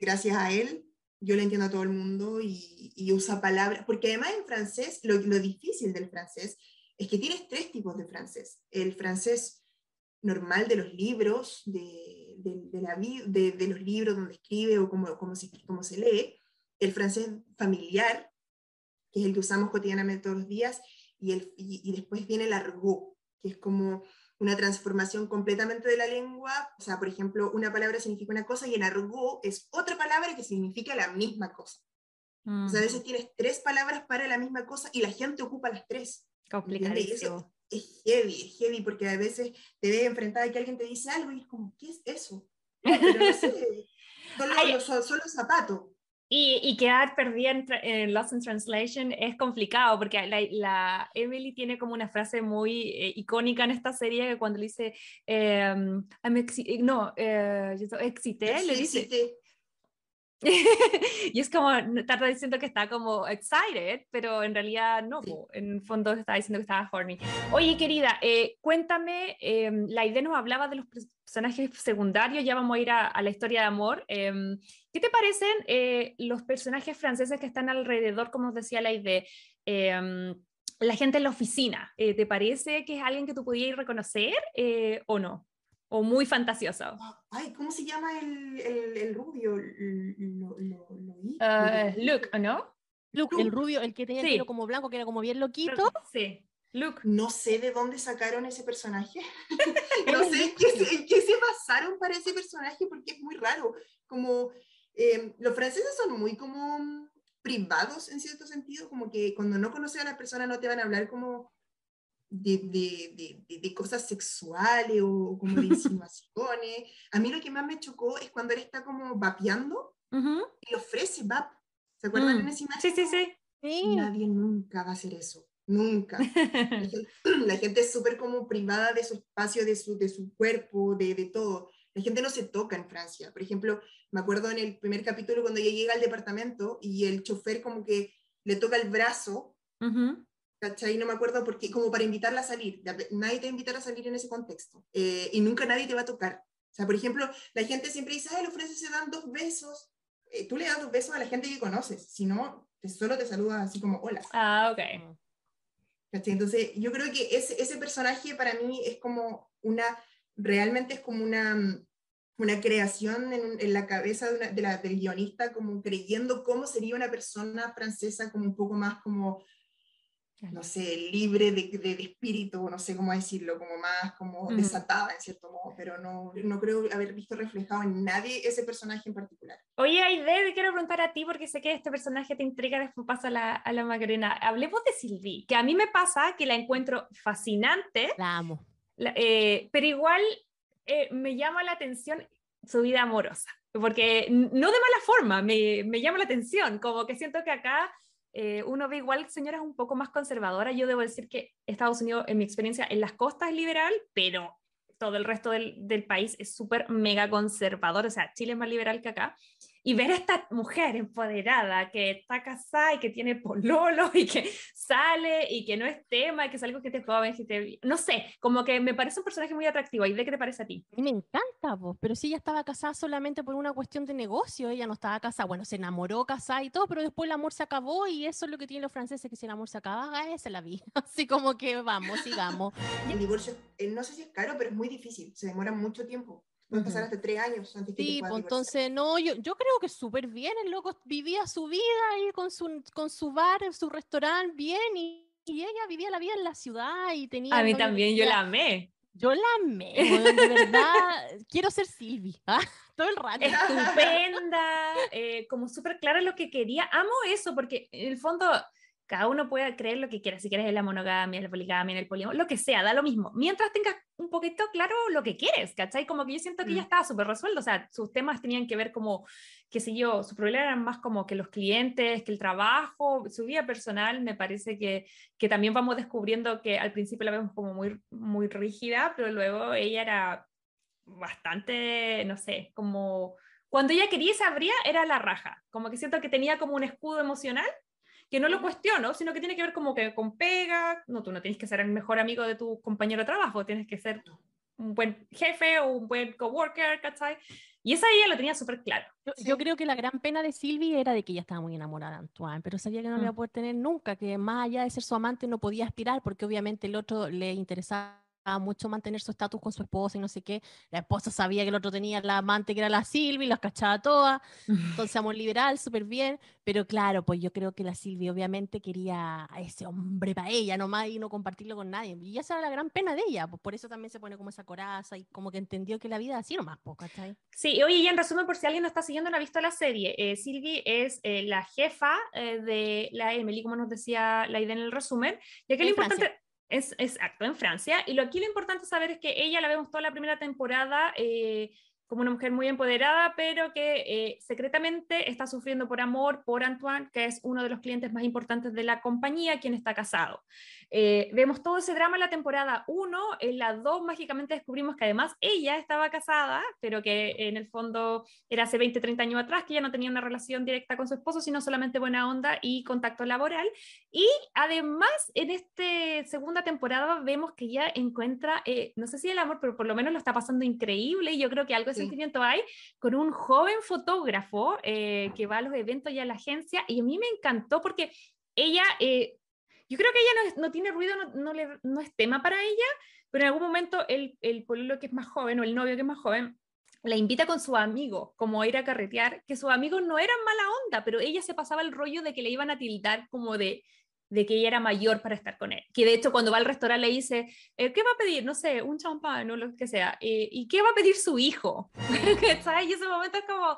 Gracias a él, yo le entiendo a todo el mundo y, usa palabras, porque además en francés, lo, difícil del francés es que tienes tres tipos de francés. El francés normal de los libros, de los libros donde escribe o cómo, se, lee, el francés familiar, que es el que usamos cotidianamente todos los días, y, después viene el argot, que es como una transformación completamente de la lengua, o sea, por ejemplo, una palabra significa una cosa y en argot es otra palabra que significa la misma cosa. O sea, a veces tienes tres palabras para la misma cosa y la gente ocupa las tres. Complicadísimo es heavy, es heavy, porque a veces te ves enfrentada a que alguien te dice algo y es como, ¿qué es eso? solo, zapatos. Y, y, quedar perdida en, Lost in Translation es complicado porque la, Emily tiene como una frase muy eh, icónica en esta serie que cuando le dice, eh, no, eh, excité, le dice, y es como, está diciendo que está como excited, pero en realidad no, en el fondo está diciendo que estaba horny. Oye, querida, eh, cuéntame, em, la idea nos hablaba de los personajes secundarios, ya vamos a ir a, la historia de amor. Em, ¿Qué te parecen eh, los personajes franceses que están alrededor, como os decía la idea? Em, la gente en la oficina, eh, ¿te parece que es alguien que tú podías reconocer o no? O muy fantasioso. Ay, ¿cómo se llama el, el, el rubio? Lo, lo, uh, Luke, ¿no? Luke, el rubio, el que tenía el pelo como blanco, que era como bien loquito. Sí, Luke. No sé de dónde sacaron ese personaje. no sé en qué, en qué, se basaron para ese personaje, porque es muy raro. Como eh, los franceses son muy como privados en cierto sentido, como que cuando no conoces a la persona no te van a hablar como de, de, de, cosas sexuales o como de insinuaciones. A mí lo que más me chocó es cuando él está como vapeando y le ofrece vap. ¿Se acuerdan mm. en esa imagen? Sí, sí, sí. Nadie nunca va a hacer eso. Nunca. la gente es súper como privada de su espacio, de su, de su cuerpo, de, de todo. La gente no se toca en Francia. Por ejemplo, me acuerdo en el primer capítulo cuando ella llega al departamento y el chofer como que le toca el brazo ¿cachai? No me acuerdo porque, como para invitarla a salir, nadie te va a invitar a salir en ese contexto, eh, y nunca nadie te va a tocar. O sea, por ejemplo, la gente siempre dice, ay, los franceses se dan dos besos, eh, tú le das dos besos a la gente que conoces, si no, solo te saludas así como, hola. Ah, ok. ¿Cachai? Entonces, yo creo que ese, ese personaje para mí es como una, realmente es como una una creación en, en la cabeza de, de la, del guionista, como creyendo cómo sería una persona francesa como un poco más como no sé, libre de, de, espíritu, no sé cómo decirlo, como más como desatada en cierto modo, pero no, no creo haber visto reflejado en nadie ese personaje en particular. Oye, Aide, quiero preguntar a ti porque sé que este personaje te intriga, después paso a la, a la Macarena. Hablemos de Sylvie, que a mí me pasa que la encuentro fascinante. La amo. Eh, pero igual eh, me llama la atención su vida amorosa, porque no de mala forma, me, me llama la atención, como que siento que acá eh, uno ve igual señoras un poco más conservadoras. Yo debo decir que Estados Unidos, en mi experiencia, en las costas es liberal, pero todo el resto del, país es súper mega conservador. O sea, Chile es más liberal que acá. Y ver a esta mujer empoderada que está casada y que tiene pololo y que sale y que no es tema, y que es algo que te joven, que te... no sé, como que me parece un personaje muy atractivo. ¿Y de qué te parece a ti? Me encanta, vos, pero si ella estaba casada solamente por una cuestión de negocio, ella no estaba casada, bueno, se enamoró, casada y todo, pero después el amor se acabó y eso es lo que tienen los franceses, que si el amor se acaba, esa es la vida. Así como que vamos, sigamos. El divorcio, eh, no sé si es caro, pero es muy difícil, se demora mucho tiempo. Pasar hasta tres años antes que Sí, pues entonces, no, yo, yo creo que súper bien, el loco vivía su vida ahí con su, con su bar, su restaurante, bien, y, y ella vivía la vida en la ciudad y tenía... A mí también, yo la amé. Yo la amé, de verdad, quiero ser Silvi, ¿ah? todo el rato. Estupenda, eh, como súper clara lo que quería. Amo eso porque en el fondo cada uno puede creer lo que quiera, si quieres en la monogamia, en la poligamia, en el poliamor, lo que sea, da lo mismo. Mientras tengas un poquito claro lo que quieres, ¿cachai? Como que yo siento que ya Mm. estaba súper resuelto, o sea, sus temas tenían que ver como, qué sé yo, su problema eran más como que los clientes, que el trabajo, su vida personal, me parece que, que también vamos descubriendo que al principio la vemos como muy, muy rígida, pero luego ella era bastante, no sé, como cuando ella quería y se abría era la raja, como que siento que tenía como un escudo emocional que no lo cuestiono, sino que tiene que ver como que con pega, no, tú no tienes que ser el mejor amigo de tu compañero de trabajo, tienes que ser un buen jefe o un buen coworker, ¿cachai? Y esa ella lo tenía súper claro. Yo, Sí. yo creo que la gran pena de Silvi era de que ella estaba muy enamorada de Antoine, pero sabía que no lo iba a Mm. poder tener nunca, que más allá de ser su amante no podía aspirar porque obviamente el otro le interesaba mucho mantener su estatus con su esposa y no sé qué. La esposa sabía que el otro tenía la amante que era la Silvi, las cachaba todas, entonces amor liberal, súper bien, pero claro, pues yo creo que la Silvi obviamente quería a ese hombre para ella nomás y no compartirlo con nadie. Y esa era la gran pena de ella, pues por eso también se pone como esa coraza y como que entendió que la vida así nomás, pues, ¿cachai? Sí, oye, y en resumen, por si alguien no está siguiendo, no ha visto la serie, eh, Sylvie es eh, la jefa eh, de la Emily, como nos decía la idea en el resumen. Y aquí lo En Francia. Es exacto, en Francia. Y lo aquí lo importante saber es que ella la vemos toda la primera temporada eh, como una mujer muy empoderada, pero que eh, secretamente está sufriendo por amor por Antoine, que es uno de los clientes más importantes de la compañía, quien está casado. Eh, vemos todo ese drama en la temporada 1, en la 2 mágicamente descubrimos que además ella estaba casada, pero que en el fondo era hace 20, 30 años atrás, que ella no tenía una relación directa con su esposo, sino solamente buena onda y contacto laboral. Y además en esta segunda temporada vemos que ella encuentra, eh, no sé si el amor, pero por lo menos lo está pasando increíble y yo creo que algo de Sí. sentimiento hay con un joven fotógrafo eh, que va a los eventos y a la agencia y a mí me encantó porque ella... eh, yo creo que ella no, no tiene ruido, no, no, le- no es tema para ella, pero en algún momento el, el pololo que es más joven o el novio que es más joven la invita con su amigo, como a ir a carretear, que sus amigos no eran mala onda, pero ella se pasaba el rollo de que le iban a tildar como de, de que ella era mayor para estar con él. Que de hecho cuando va al restaurante le dice, eh, ¿qué va a pedir? No sé, un champán o lo que sea. eh, ¿Y qué va a pedir su hijo? Y ese momento es como,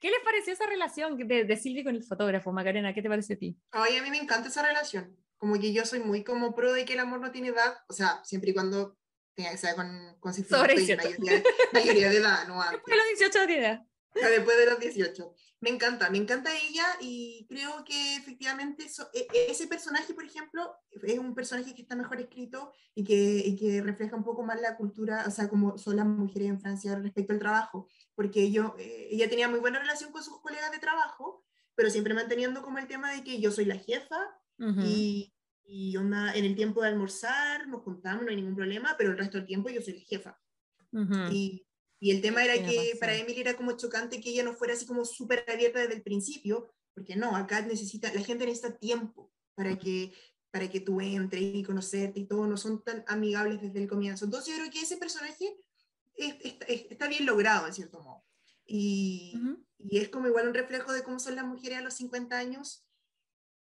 ¿qué les pareció esa relación de, de Silvia con el fotógrafo? Macarena, ¿qué te pareció a ti? Ay, a mí me encanta esa relación. Como que yo soy muy como pro de que el amor no tiene edad, o sea, siempre y cuando tenga que ser con, con Sobre 18. mayoría, mayoría de edad, no antes. Después de los 18 de edad. Ya después de los 18. Me encanta, me encanta ella y creo que efectivamente eso- e- e- ese personaje, por ejemplo, es un personaje que está mejor escrito y que, y que refleja un poco más la cultura, o sea, como son las mujeres en Francia respecto al trabajo, porque yo, eh, ella tenía muy buena relación con sus colegas de trabajo, pero siempre manteniendo como el tema de que yo soy la jefa y, y onda, en el tiempo de almorzar nos juntamos, no hay ningún problema, pero el resto del tiempo yo soy la jefa. Ujú. Y, y el tema era que razón. para Emily era como chocante que ella no fuera así como súper abierta desde el principio, porque no, acá necesita, la gente necesita tiempo para que, para que tú entres y conocerte y todo, no son tan amigables desde el comienzo. Entonces yo creo que ese personaje es- está, es- está bien logrado en cierto modo. Y, Ujú. y es como igual un reflejo de cómo son las mujeres a los 50 años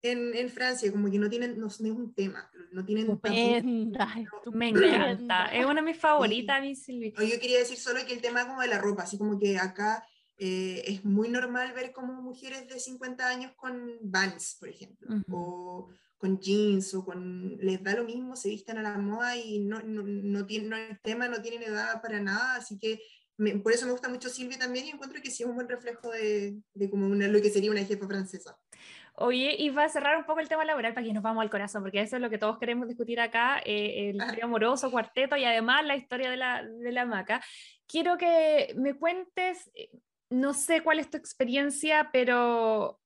en, en Francia, como que no tienen, no, no es un tema, no tienen tabú. Estupenda, Me estupenda. encanta. Es una de mis favoritas, mi Silvia. No, Yo quería decir solo que el tema como de la ropa, así como que acá eh, es muy normal ver como mujeres de 50 años con Vans, por ejemplo, Ujú. o con jeans, o con, les da lo mismo, se vistan a la moda y no, no, no, tienen, no hay tema, no tienen edad para nada, así que me- por eso me gusta mucho Silvia también y encuentro que sí es un buen reflejo de, de como una, lo que sería una jefa francesa. Oye, y va a cerrar un poco el tema laboral para que nos vamos al corazón, porque eso es lo que todos queremos discutir acá, eh, el trío amoroso, cuarteto y además la historia de la, de la maca. Quiero que me cuentes, eh, no sé cuál es tu experiencia, pero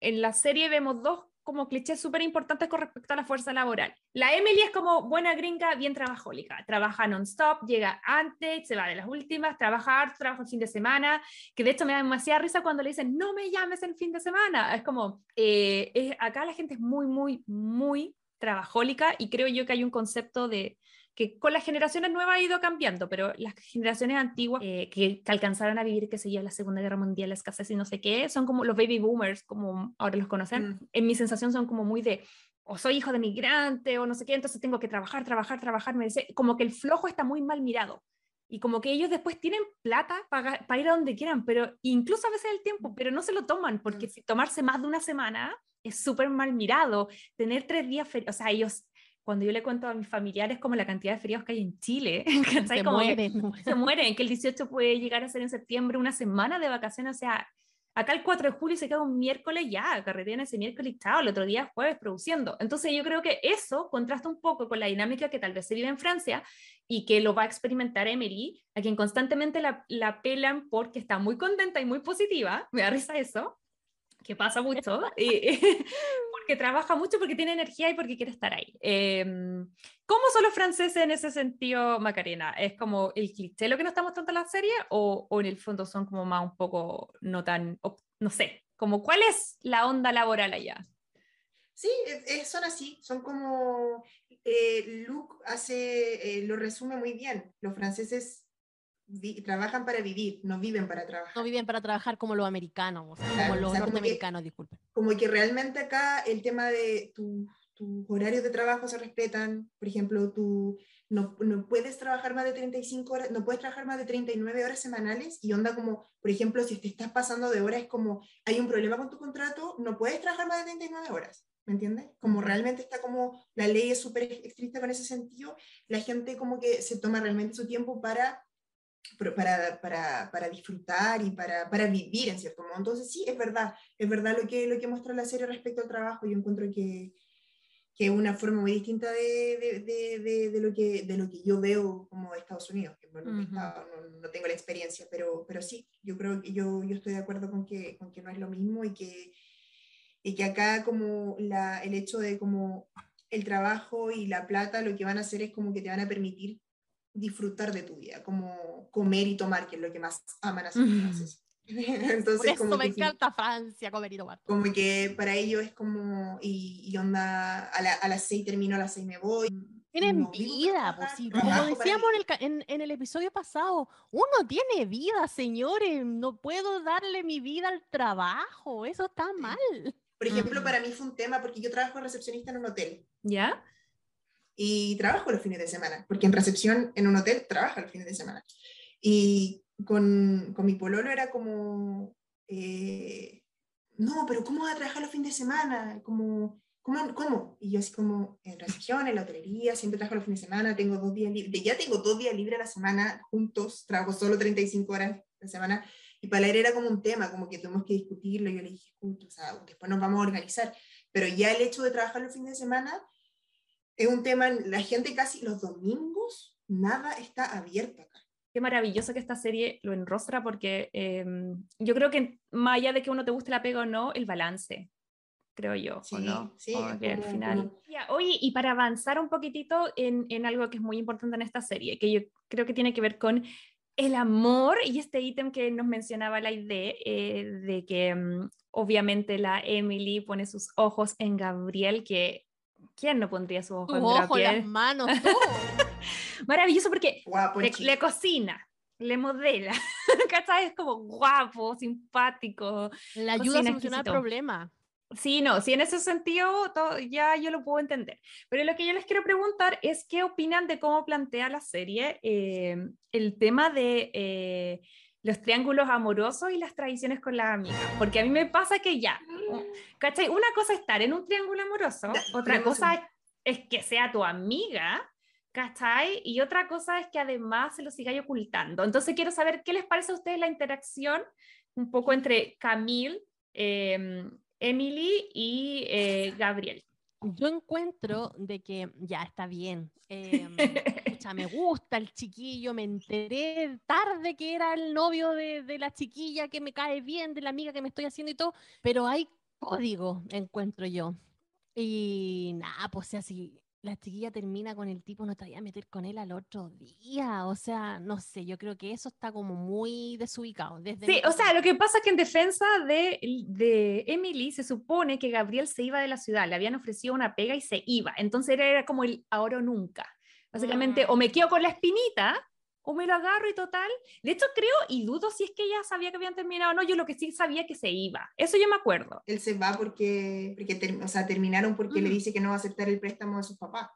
en la serie vemos dos como clichés súper importantes con respecto a la fuerza laboral. La Emily es como buena gringa, bien trabajólica, trabaja non-stop, llega antes, se va de las últimas, trabaja harto, trabaja el fin de semana, que de hecho me da demasiada risa cuando le dicen, no me llames el fin de semana. Es como, eh, acá la gente es muy, muy, muy trabajólica y creo yo que hay un concepto de que con las generaciones nuevas ha ido cambiando, pero las generaciones antiguas eh, que, alcanzaron a vivir, qué sé yo, la Segunda Guerra Mundial, la escasez y no sé qué, son como los baby boomers, como ahora los conocen. Mm. En mi sensación son como muy de, o soy hijo de migrante, o no sé qué, entonces tengo que trabajar, trabajar, trabajar, me dice, como que el flojo está muy mal mirado. Y como que ellos después tienen plata para, para ir a donde quieran, pero incluso a veces el tiempo, pero no se lo toman, porque mm. si tomarse más de una semana es súper mal mirado. Tener tres días, o sea, ellos cuando yo le cuento a mis familiares como la cantidad de feriados que hay en Chile, se mueren, se mueren, que el 18 puede llegar a ser en septiembre una semana de vacaciones, o sea, acá el 4 de julio se queda un miércoles ya, carretean ese miércoles y chao, el otro día jueves produciendo. Entonces yo creo que eso contrasta un poco con la dinámica que tal vez se vive en Francia y que lo va a experimentar Emery, a quien constantemente la, la pelan porque está muy contenta y muy positiva, me da risa eso, que pasa mucho, y, porque trabaja mucho, porque tiene energía y porque quiere estar ahí. Em, ¿Cómo son los franceses en ese sentido, Macarena? ¿Es como el cliché lo que nos está mostrando la serie o, o, en el fondo son como más un poco no tan, no sé, como cuál es la onda laboral allá? Sí, son así, son como, eh, Luke hace, eh, lo resume muy bien, los franceses trabajan para vivir, no viven para trabajar. No viven para trabajar como los americanos, como los norteamericanos, disculpen. Como que realmente acá el tema de tus horarios de trabajo se respetan, por ejemplo, tú no, no, puedes trabajar más de 35 horas, no puedes trabajar más de 39 horas semanales y onda como, por ejemplo, si te estás pasando de horas, es como, hay un problema con tu contrato, no puedes trabajar más de 39 horas. ¿Me entiendes? Como realmente está como, la ley es súper estricta con ese sentido, la gente como que se toma realmente su tiempo para para, para, para, disfrutar y para, para, vivir en cierto modo. Entonces sí, es verdad, es verdad lo que, lo que muestra la serie respecto al trabajo. Yo encuentro que, que es una forma muy distinta de, de, de, de, lo que, de lo que yo veo como Estados Unidos, que bueno, no, no, tengo la experiencia, pero, pero sí, yo creo que yo, yo estoy de acuerdo con que, con que no es lo mismo y que, y que acá como la, el hecho de como el trabajo y la plata lo que van a hacer es como que te van a permitir disfrutar de tu vida, como comer y tomar, que es lo que más aman hacer Entonces, Por como me encanta Francia, comer y tomar. Como que para ellos es como, y, y onda, a, la, a, las seis termino, a las seis me voy. Tienen vida, pues, como decíamos en el, en, en el, episodio pasado, uno tiene vida, señores, no puedo darle mi vida al trabajo, eso está mal. Por ejemplo, para mí fue un tema porque yo trabajo recepcionista en un hotel. ¿Ya? Y trabajo los fines de semana, porque en recepción en un hotel trabaja los fines de semana. Y con, con mi pololo era como, eh, no, pero ¿cómo vas a trabajar los fines de semana? Como, ¿cómo, ¿Cómo? Y yo así como, en recepción, en la hotelería, siempre trabajo los fines de semana, tengo dos días libres, ya tengo dos días libres a la semana juntos, trabajo solo 35 horas la semana, y para él era como un tema, como que tuvimos que discutirlo, yo le dije, o sea, después nos vamos a organizar, pero ya el hecho de trabajar los fines de semana es un tema, la gente casi los domingos, nada está abierto acá. Qué maravilloso que esta serie lo enrostra porque em, yo creo que más allá de que uno te guste la pega o no, el balance, creo yo, sí, no? Sí, al final. Oye, y para avanzar un poquitito en, en, algo que es muy importante en esta serie, que yo creo que tiene que ver con el amor y este ítem que nos mencionaba la idea eh, de que em, obviamente la Emily pone sus ojos en Gabriel, que ¿Quién no pondría su ojo en ojo, las manos, Maravilloso porque le, cocina, le modela, ¿cachai? Es como guapo, simpático. Le ayuda a solucionar el problema. Sí, no, sí, en ese sentido todo, ya yo lo puedo entender. Pero lo que yo les quiero preguntar es qué opinan de cómo plantea la serie eh, el tema de eh, los triángulos amorosos y las tradiciones con las amigas. Porque a mí me pasa que ya, ¿cachai? Una cosa es estar en un triángulo amoroso, otra cosa es, que sea tu amiga, ¿cachai? Y otra cosa es que además se lo siga ocultando. Entonces quiero saber qué les parece a ustedes la interacción un poco entre Camille, em, Emily y eh, Gabriel. Yo encuentro de que ya está bien. Eh, me gusta el chiquillo, me enteré tarde que era el novio de, de, la chiquilla que me cae bien, de la amiga que me estoy haciendo y todo, pero hay código, encuentro yo. Y nada, pues así, la chiquilla termina con el tipo, no te voy a meter con él al otro día. O sea, no sé, yo creo que eso está como muy desubicado. Desde sí, o sea, lo que pasa es que en defensa de, de, Emily se supone que Gabriel se iba de la ciudad, le habían ofrecido una pega y se iba. Entonces era como el ahora o nunca. Básicamente, o me quedo con la espinita o me lo agarro y total. De hecho, creo y dudo si es que ella sabía que habían terminado o no. Yo lo que sí sabía que se iba. Eso yo me acuerdo. Él se va porque, porque o sea, terminaron porque le dice que no va a aceptar el préstamo de sus papás.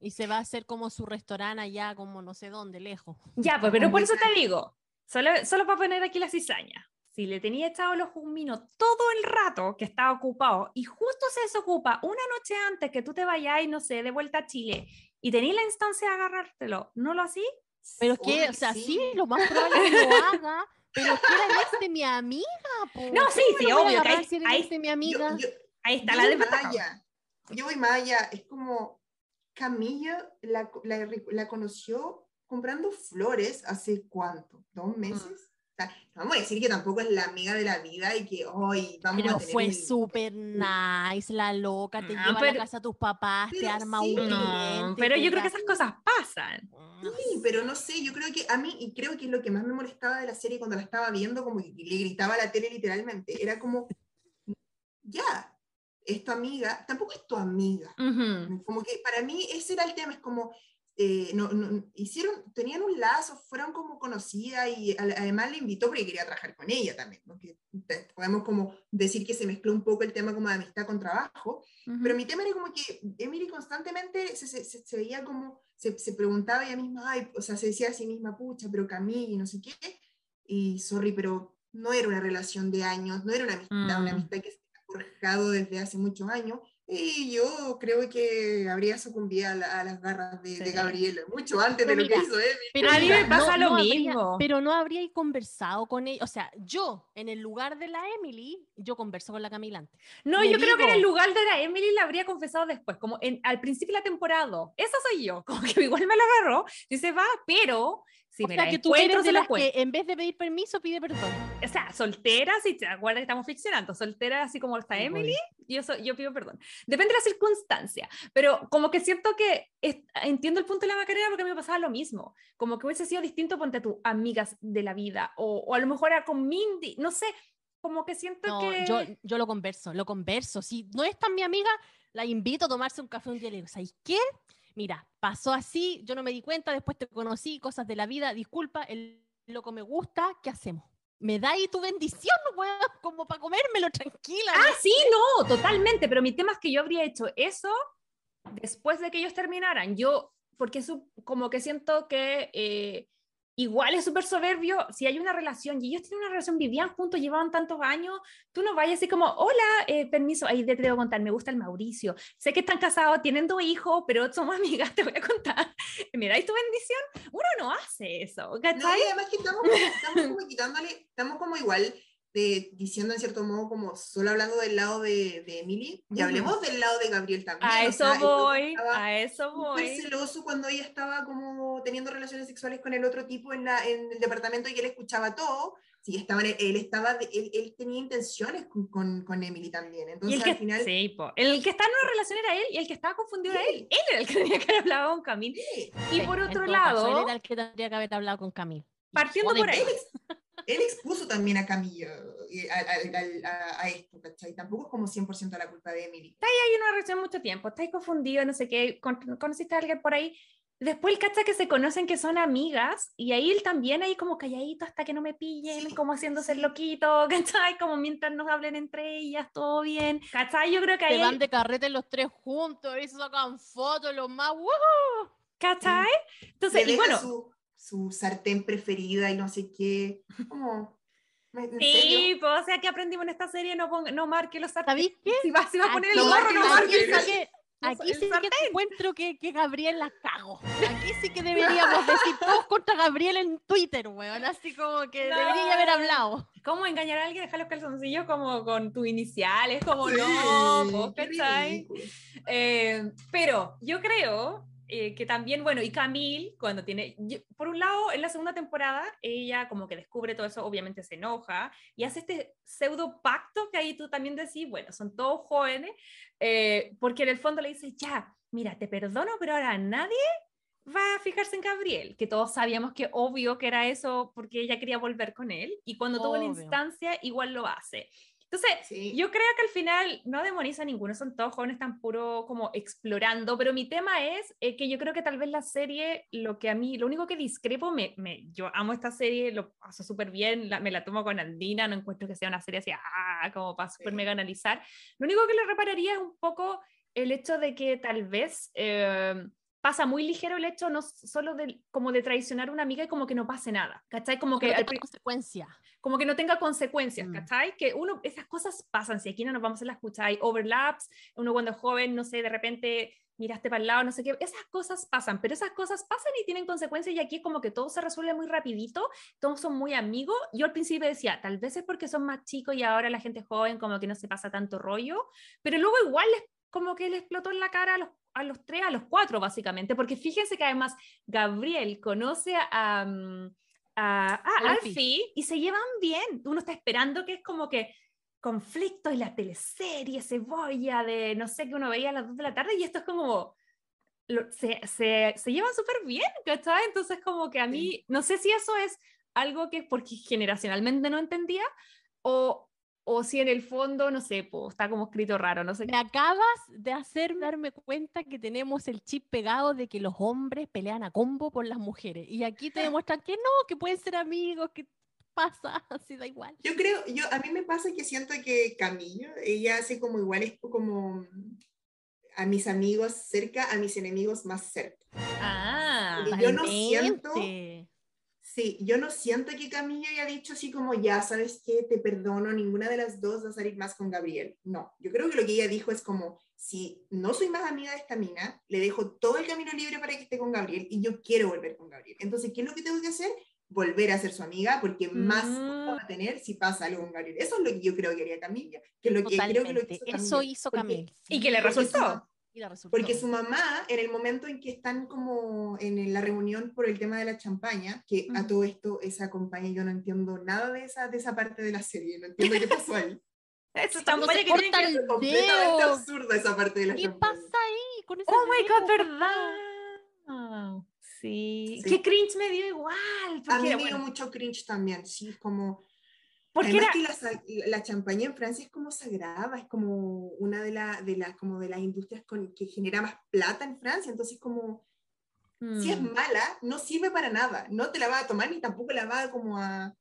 Y se va a hacer como su restaurante allá, como no sé dónde, lejos. Ya, pues, pero por eso te digo, solo, solo para poner aquí la cizaña. Si le tenía echado los minos todo el rato que estaba ocupado y justo se desocupa una noche antes que tú te vayas, no sé, de vuelta a Chile y tenías la instancia de agarrártelo, ¿no lo así? Pero es que, o sea, sí. lo más probable es que lo haga, pero que era ex de mi amiga. No, sí, sí, obvio. Que ahí, ahí, de mi amiga? ahí está la de Maya. Yo voy Maya, es como Camilla la, la, la, conoció comprando flores hace cuánto, dos mm. meses vamos a decir que tampoco es la amiga de la vida y que hoy vamos pero a tener fue súper nice, la loca, te lleva a la casa a tus papás, te arma un cliente. pero yo creo que esas cosas pasan. Sí, pero no sé, yo creo que a mí, y creo que es lo que más me molestaba de la serie cuando la estaba viendo, como que le gritaba a la tele literalmente, era como, ya, es tu amiga, tampoco es tu amiga. Como que para mí ese era el tema, es como, eh, no, hicieron, tenían un lazo, fueron como conocidas y además le invitó porque quería trabajar con ella también, podemos como decir que se mezcló un poco el tema como de amistad con trabajo, pero mi tema era como que Emily constantemente se, se, se veía como, se, se, preguntaba ella misma, ay, o sea, se decía a sí misma, pucha, pero Camille, no sé qué, y sorry, pero no era una relación de años, no era una amistad, una mm. amistad que se ha forjado desde hace muchos años, y yo creo que habría sucumbido a, las garras de, Gabriela, mucho antes de lo que hizo Emily. Pero a mí me pasa lo mismo. pero no habríais conversado con ella. O sea, yo, en el lugar de la Emily, yo converso con la Camila antes. No, yo creo que en el lugar de la Emily la habría confesado después, como en, al principio de la temporada. Esa soy yo, como que igual me la agarró, dice, va, pero si o sea, que tú eres de las que en vez de pedir permiso pide perdón. O sea, soltera, si te acuerdas que estamos ficcionando, soltera así como está Emily, yo, yo pido perdón. Depende de la circunstancia, pero como que siento que entiendo el punto de la Macarena porque me pasaba lo mismo. Como que hubiese sido distinto, ponte tú, amigas de la vida, o, o a lo mejor era con Mindy, no sé, como que siento que... Yo, yo lo converso, lo converso. Si no es tan mi amiga, la invito a tomarse un café un día y le digo, ¿sabes qué? Mira, pasó así, yo no me di cuenta, después te conocí, cosas de la vida, disculpa, el loco me gusta, ¿qué hacemos? ¿Me da ahí tu bendición, Como para comérmelo tranquila. Ah, sí, no, totalmente, pero mi tema es que yo habría hecho eso después de que ellos terminaran. Yo, porque eso, como que siento que eh, igual es súper soberbio, si hay una relación y ellos tienen una relación, vivían juntos, llevaban tantos años, tú no vayas así como, hola, eh, permiso, ahí te debo contar, me gusta el Mauricio, sé que están casados, tienen dos hijos, pero somos amigas, te voy a contar, ¿me dais tu bendición? Uno no hace eso, ¿cachai? No, y además que estamos, estamos como quitándole, estamos como igual diciendo en cierto modo como solo hablando del lado de, de Emily y hablemos del lado de Gabriel también. A eso voy, a eso voy. celoso cuando ella estaba como teniendo relaciones sexuales con el otro tipo en, la, en el departamento y él escuchaba todo. Sí, estaba, él, estaba, él, él tenía intenciones con, con, con, Emily también. Entonces, el que, al final. Sí, po. el que está en una relación era él y el que estaba confundido era él. Él era el que tenía que haber hablado con Camille. Y por otro lado. él era el que tendría que haber hablado con Camille. Partiendo por ahí él expuso también a Camillo a, a, esto, ¿cachai? Tampoco es como 100% la culpa de Emily. Está ahí en una relación mucho tiempo, estáis confundido, no sé qué, conociste a alguien por ahí. Después el cacha que se conocen que son amigas y ahí él también ahí como calladito hasta que no me pillen, como haciéndose el loquito, ¿cachai? Como mientras nos hablen entre ellas, todo bien, ¿cachai? Yo creo que ahí... Se van de carrete los tres juntos y se sacan fotos, los más... ¿Cachai? Entonces, y bueno su sartén preferida y no sé qué. Como, sí, pues, o sea, que aprendimos en esta serie, no, no marque los sartenes. ¿Sabéis qué? Si vas, si va a poner el gorro, no marque. Aquí sí que encuentro que, que, Gabriel la cago. Aquí sí que deberíamos decir todos contra Gabriel en Twitter, weón. Así como que debería haber hablado. ¿Cómo engañar a alguien, dejar los calzoncillos como con tu inicial? Es como, no, ¿cachai? Eh, pero yo creo eh, que también, bueno, y Camille, cuando tiene, por un lado, en la segunda temporada, ella como que descubre todo eso, obviamente se enoja y hace este pseudo pacto que ahí tú también decís, bueno, son todos jóvenes, eh, porque en el fondo le dice, ya, mira, te perdono, pero ahora nadie va a fijarse en Gabriel, que todos sabíamos que obvio que era eso porque ella quería volver con él y cuando tuvo la instancia igual lo hace. Entonces, yo creo que al final no demoniza a ninguno, son todos jóvenes tan puro como explorando, pero mi tema es eh, que yo creo que tal vez la serie, lo que a mí, lo único que discrepo, me, me yo amo esta serie, lo paso súper bien, me la tomo con Andina, no encuentro que sea una serie así, ah, como para súper mega analizar. Lo único que le repararía es un poco el hecho de que tal vez... Eh, pasa muy ligero el hecho no solo de como de traicionar a una amiga y como que no pase nada, ¿cachai? Como que, no tenga consecuencias. Como que no tenga consecuencias, mm. ¿cachai? Que uno, esas cosas pasan, si aquí no nos vamos a la escuchar, hay overlaps, uno cuando es joven, no sé, de repente miraste para el lado, no sé qué, esas cosas pasan, pero esas cosas pasan y tienen consecuencias y aquí es como que todo se resuelve muy rapidito, todos son muy amigos. Yo al principio decía, tal vez es porque son más chicos y ahora la gente joven como que no se pasa tanto rollo, pero luego igual les como que le explotó en la cara a los a los tres, a los cuatro, básicamente, porque fíjense que además Gabriel conoce a, mm, a, Alfie. y se llevan bien. Uno está esperando que es como que conflicto y la teleserie, cebolla de no sé qué uno veía a las dos de la tarde y esto es como... se, se, se, llevan súper bien, ¿cachai? Entonces como que a mí, no sé si eso es algo que porque generacionalmente no entendía o, o si en el fondo, no sé, está como escrito raro, no sé. Me acabas de hacer darme cuenta que tenemos el chip pegado de que los hombres pelean a combo por las mujeres. Y aquí te demuestran que no, que pueden ser amigos, que pasa, así da igual. Yo creo, yo a mí me pasa que siento que Camillo, ella hace como igual, es como a mis amigos cerca, a mis enemigos más cerca. Ah, yo no siento Sí, yo no siento que Camilo haya dicho así como, ya, ¿sabes qué? Te perdono, ninguna de las dos va a salir más con Gabriel. No, yo creo que lo que ella dijo es como, si no soy más amiga de esta mina, le dejo todo el camino libre para que esté con Gabriel y yo quiero volver con Gabriel. Entonces, ¿qué es lo que tengo que hacer? Volver a ser su amiga porque más mm. va a tener si pasa algo con Gabriel. Eso es lo que yo creo que haría Camilla. Que lo que creo que lo hizo Eso hizo Camila. Y que le resultó. Porque su mamá, en el momento en que están como en la reunión por el tema de la champaña, que a todo esto esa compañía, yo no entiendo nada de esa, de esa parte de la serie, no entiendo qué pasó ahí. Eso champaña que tiene que completamente absurda esa parte de la ¿Qué pasa ahí con esa Oh my god, verdad. Sí. Qué cringe me dio igual. A mí me dio mucho cringe también, sí, como porque era... que la, la, champaña en Francia es como sagrada, es como una de, la, de, las, como de las industrias con, que genera más plata en Francia, entonces como, si es mm. mala, no sirve para nada, no te la va a tomar ni tampoco la va como a,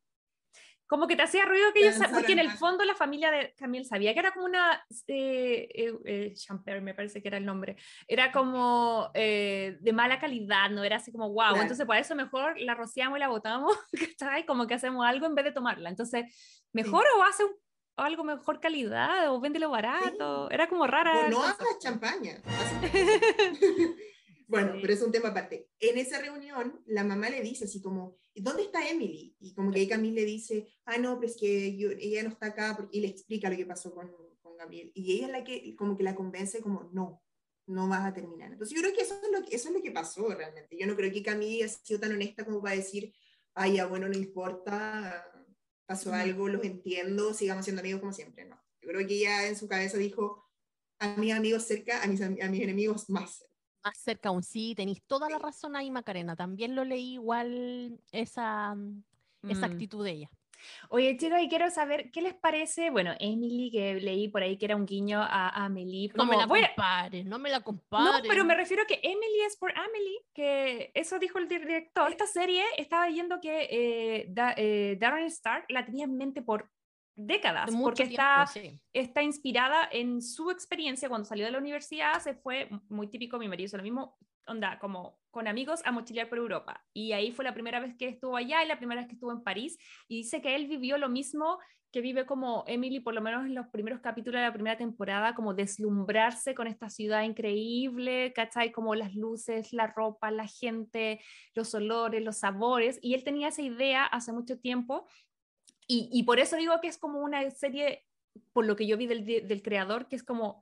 como que te hacía ruido que ellos, porque en el fondo la familia de Camille sabía que era como una, eh, eh, eh me parece que era el nombre, era como eh, de mala calidad, no era así como wow, entonces por eso mejor la rociamos y la botamos, ¿cachai? Como que hacemos algo en vez de tomarla, entonces mejor o hace algo mejor calidad o véndelo barato, era como rara. O no hagas champaña. Bueno, pero es un tema aparte. En esa reunión, la mamá le dice así como, ¿dónde está Emily? Y como que ahí Camille le dice, ah, no, pues que ella no está acá, y le explica lo que pasó con, con Gabriel. Y ella es la que como que la convence como, no, no vas a terminar. Entonces yo creo que eso es lo que, eso es lo que pasó realmente. Yo no creo que Camille haya sido tan honesta como para decir, ay, ya bueno, no importa, pasó algo, los entiendo, sigamos siendo amigos como siempre. No, yo creo que ella en su cabeza dijo, a mis amigos cerca, a mis, a mis enemigos más cerca más cerca aún. Sí, tenéis toda la razón ahí, Macarena. También lo leí igual esa, mm, esa mm. actitud de ella. Oye, chicos, y quiero saber qué les parece, bueno, Emily, que leí por ahí que era un guiño a Amelie. No me la compares, no me la compares. No, pero me refiero a que Emily es por Amelie, que eso dijo el director. Esta serie estaba yendo que eh, eh, Darren Stark la tenía en mente por décadas, porque está, está inspirada en su experiencia cuando salió de la universidad, se fue, muy típico, mi marido hizo lo mismo, onda, como con amigos a mochilear por Europa. Y ahí fue la primera vez que estuvo allá y la primera vez que estuvo en París. Y dice que él vivió lo mismo que vive como Emily, por lo menos en los primeros capítulos de la primera temporada, como deslumbrarse con esta ciudad increíble, ¿cachai? Como las luces, la ropa, la gente, los olores, los sabores. Y él tenía esa idea hace mucho tiempo. Y, y por eso digo que es como una serie, por lo que yo vi del, del creador, que es como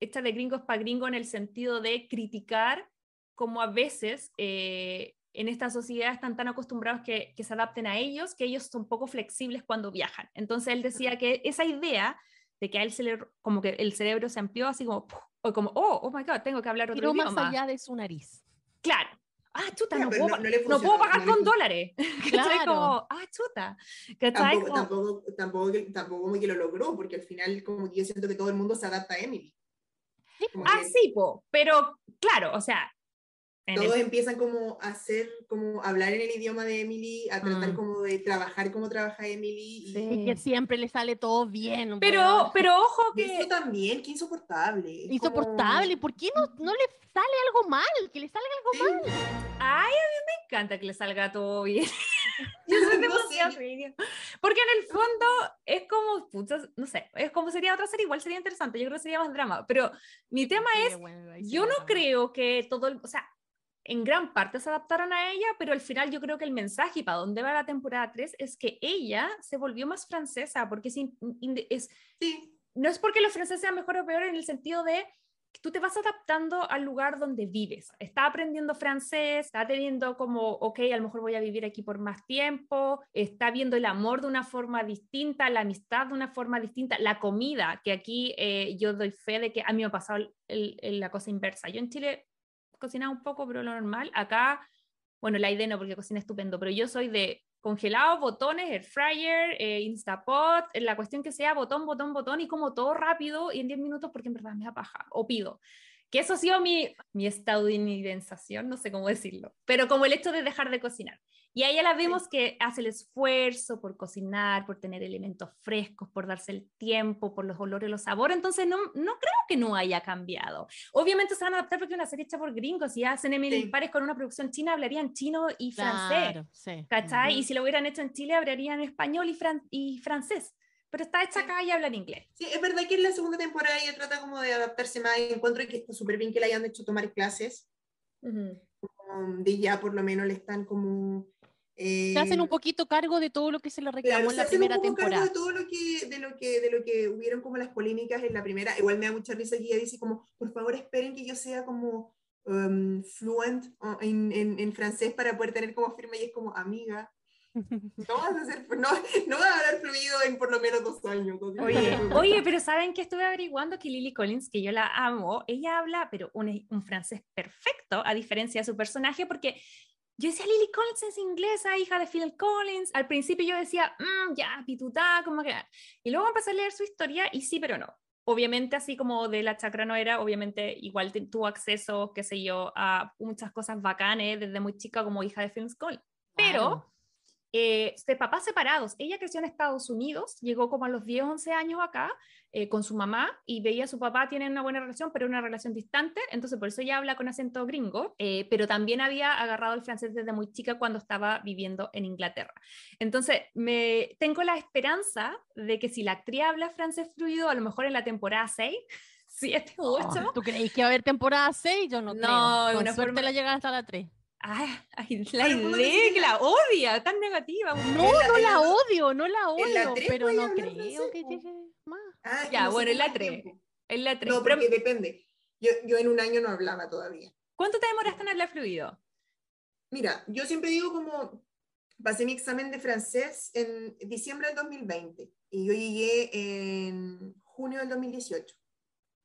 esta de gringos para gringo en el sentido de criticar como a veces eh, en esta sociedad están tan acostumbrados que, que, se adapten a ellos, que ellos son poco flexibles cuando viajan. Entonces él decía que esa idea de que a él se le, como que el cerebro se amplió así como, o como, oh, oh my God, tengo que hablar otro Pero idioma. más allá de su nariz. Claro. Ah, chuta, no, puedo, no- no no puedo pagar con dólares. Claro. Como, ah, chuta. ¿Cachai? Tampoco, Como- tampoco, tampoco, que- tampoco como que lo logró, porque al final como que yo siento que todo el mundo se adapta a Emily. Como Ah, que sí, po, pero claro, o sea, en el- Todos empiezan como a hacer, como a hablar en el idioma de Emily, a tratar Mm. como de trabajar como trabaja Emily. Y, Sí. Y que siempre le sale todo bien. pero, pero ojo y que eso también, qué insoportable. Insoportable. como- ¿Por qué no, no le sale algo mal? Que le salga algo mal. Sí, Ay, a mí me encanta que le salga todo bien. Yo soy No demasiado. Porque en el fondo es como, no sé, es como sería otra serie, igual sería interesante, yo creo que sería más drama. Pero mi tema Sí, es, bueno, yo no creo que todo, el- o sea, en gran parte se adaptaron a ella, pero al final yo creo que el mensaje y para dónde va la temporada 3 es que ella se volvió más francesa, porque es, es sí, no es porque los franceses sean mejor o peor en el sentido de que tú te vas adaptando al lugar donde vives. Está aprendiendo francés, está teniendo como, ok, a lo mejor voy a vivir aquí por más tiempo, está viendo el amor de una forma distinta, la amistad de una forma distinta, la comida, que aquí eh, yo doy fe de que a mí me ha pasado el- el- la cosa inversa. Yo en Chile cocinaba un poco, pero lo normal. Acá, bueno, la idea no, porque cocina estupendo, pero yo soy de congelado, botones, air fryer, eh, Instapot, la cuestión que sea botón, botón, botón y como todo rápido y en 10 minutos porque en verdad me da o pido. Que eso ha sido mi, mi estadounidensación, no sé cómo decirlo, pero como el hecho de dejar de cocinar. Y a ella la vemos que hace el esfuerzo por cocinar, por tener elementos frescos, por darse el tiempo, por los olores, los sabores. Entonces, no, no creo que no haya cambiado. Obviamente se van a adaptar porque es una serie hecha por gringos. Si hacen Emily Sí. Pares con una producción china, hablarían chino y francés. Claro, sí. ¿Cachai? Y si lo hubieran hecho en Chile, hablarían español y, fran- y francés. Pero está hecha acá y hablan inglés. sí, es verdad que en la segunda temporada ella trata como de adaptarse más y encuentro que está súper bien que le hayan hecho tomar clases, um, de ya por lo menos le están como... eh, Se hacen un poquito cargo de todo lo que se le Claro, reclamó en se la hacen un primera poco cargo temporada. de todo lo que, de lo que, de lo que hubieron como las polémicas en la primera. Igual me da mucha risa que ella dice como, por favor esperen que yo sea como um, fluent uh, en, en, en francés para poder tener como firma y es como amiga. No vas a ser, no, no vas a hablar fluido en por lo menos dos años. Oye, oye, pero ¿saben que estuve averiguando? Que Lily Collins, que yo la amo, ella habla, pero un, un francés perfecto, a diferencia de su personaje, porque yo decía, Lily Collins es inglesa, hija de Phil Collins. Al principio yo decía, "Mm, ya, pitutá, como que... Y luego empecé a leer su historia y sí, pero no. Obviamente, así como de la chacra no era, obviamente igual tuvo acceso, qué sé yo, a muchas cosas bacanes desde muy chica como hija de Phil Collins. Pero Claro. Eh, de papás separados. Ella creció en Estados Unidos, llegó como a los 10, 11 años acá eh, con su mamá y veía a su papá, tienen una buena relación, pero una relación distante, entonces por eso ella habla con acento gringo, eh, pero también había agarrado el francés desde muy chica cuando estaba viviendo en Inglaterra. Entonces, me, tengo la esperanza de que si la actriz habla francés fluido, a lo mejor en la temporada 6, 7 u 8, ¿Tú creéis que va a haber temporada 6? Yo no, No, creo. Con una suerte forma- la llegan hasta la 3. Ay, ay, la Pero ¿cómo te idea que la odia, tan negativa. No, la- no la odio, no la odio, pero no creo francés, que llegue más. Ah, Ya, no bueno, en la cuánto tres. tiempo. En la 3. No, porque depende. Yo, yo en un año no hablaba todavía. ¿Cuánto te demoraste en hablar fluido? Mira, yo siempre digo como pasé mi examen de francés en diciembre del 2020 y yo llegué en junio del 2018.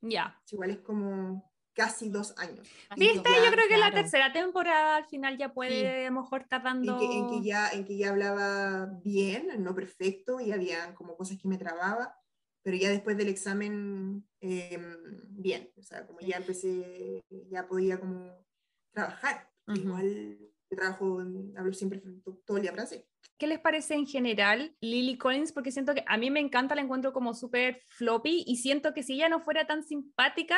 Ya. Igual es como casi dos años. ¿Viste? Ya, Yo creo que la claro. tercera temporada al final ya puede Sí. a lo mejor estar dando... En que, en, que ya, en que ya hablaba bien, no perfecto, y había como cosas que me trababa, pero ya después del examen, eh, bien, o sea, como ya empecé, ya podía como trabajar. Ujú. Igual yo trabajo, hablo siempre todo el día francés. ¿Qué les parece en general Lily Collins? Porque siento que a mí me encanta, la encuentro como súper floppy y siento que si ella no fuera tan simpática,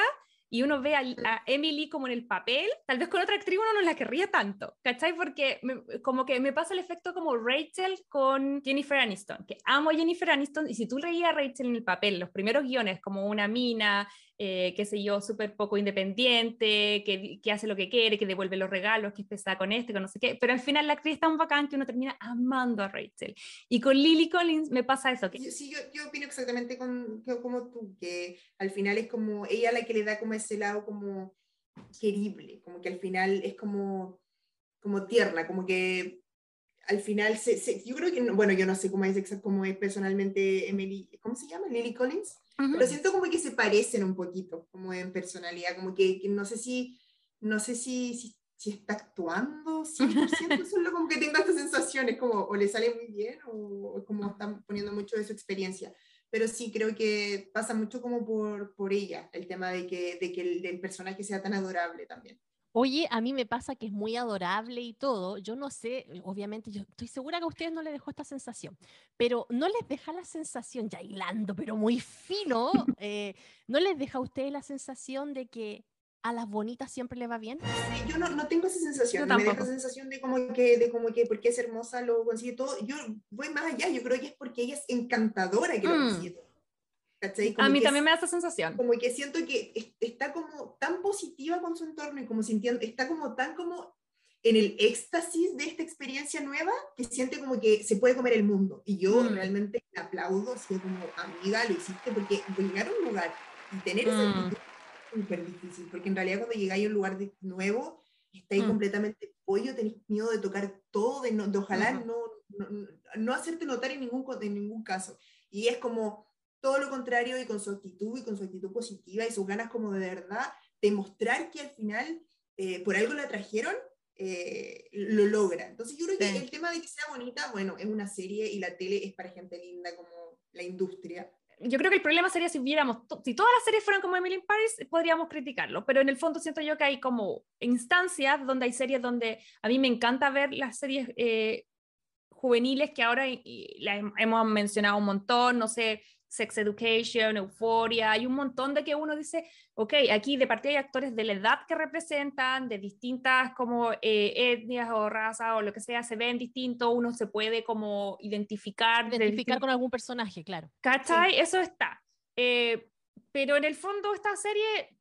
y uno ve a, Emily como en el papel, tal vez con otra actriz uno no la querría tanto, ¿cachai? Porque como que me pasa el efecto como Rachel con Jennifer Aniston, que amo a Jennifer Aniston y si tú leías a Rachel en el papel, los primeros guiones como una mina, eh, qué sé yo, súper poco independiente, que, que, hace lo que quiere, que devuelve los regalos, que es pesada con este, con no sé qué, pero al final la actriz es tan bacán que uno termina amando a Rachel. Y con Lily Collins me pasa eso. Sí, yo, yo opino exactamente con, como tú, que al final es como ella la que le da como ese lado como querible, como que al final es como, como tierna, como que al final, se, yo creo que, bueno, yo no sé cómo es, cómo es personalmente Emily, ¿cómo se llama? Lily Collins. Pero siento como que se parecen un poquito, como en personalidad, como que, no sé si, no sé si, si, está actuando 100%, solo como que tengo estas sensaciones, como o le sale muy bien o, como están poniendo mucho de su experiencia. Pero sí creo que pasa mucho como por, por ella, el tema de que, de que el del personaje sea tan adorable también. Oye, a mí me pasa que es muy adorable y todo. Yo no sé, obviamente, yo estoy segura que a ustedes no les dejó esta sensación, pero no les deja la sensación, ya hilando, pero muy fino, eh, ¿no les deja a ustedes la sensación de que a las bonitas siempre le va bien? yo no, no, tengo esa sensación, me deja la sensación de como que, de como que porque es hermosa lo consigue todo. Yo voy más allá, yo creo que es porque ella es encantadora que lo mm. consigue todo a mí también me da esa sensación. Como que siento que está como tan positiva con su entorno y como sintiendo, está como tan como en el éxtasis de esta experiencia nueva que siente como que se puede comer el mundo. Y yo mm. realmente aplaudo, así como amiga, lo hiciste porque llegar a un lugar y tener mm. es súper difícil, porque en realidad cuando llegáis a un lugar nuevo, estáis mm. completamente pollo, tenéis miedo de tocar todo, de, no, de ojalá no, no, no, hacerte notar en ningún, en ningún caso. Y es como todo lo contrario y con su actitud y con su actitud positiva y sus ganas como de verdad demostrar que al final eh, por algo la trajeron, eh, lo logra. Entonces yo creo que el tema de que sea bonita, bueno, es una serie y la tele es para gente linda como la industria. Yo creo que el problema sería si viéramos, si todas las series fueran como Emily in Paris, podríamos criticarlo, pero en el fondo siento yo que hay como instancias donde hay series donde a mí me encanta ver las series eh, juveniles que ahora las hemos mencionado un montón, no sé, Sex Education, Euphoria, hay un montón de que uno dice, ok, aquí de partida hay actores de la edad que representan, de distintas como eh, etnias o razas o lo que sea, se ven distintos, uno se puede como identificar. Identificar con algún personaje, claro. ¿Cachai? Eso está. Eh, pero en el fondo esta serie,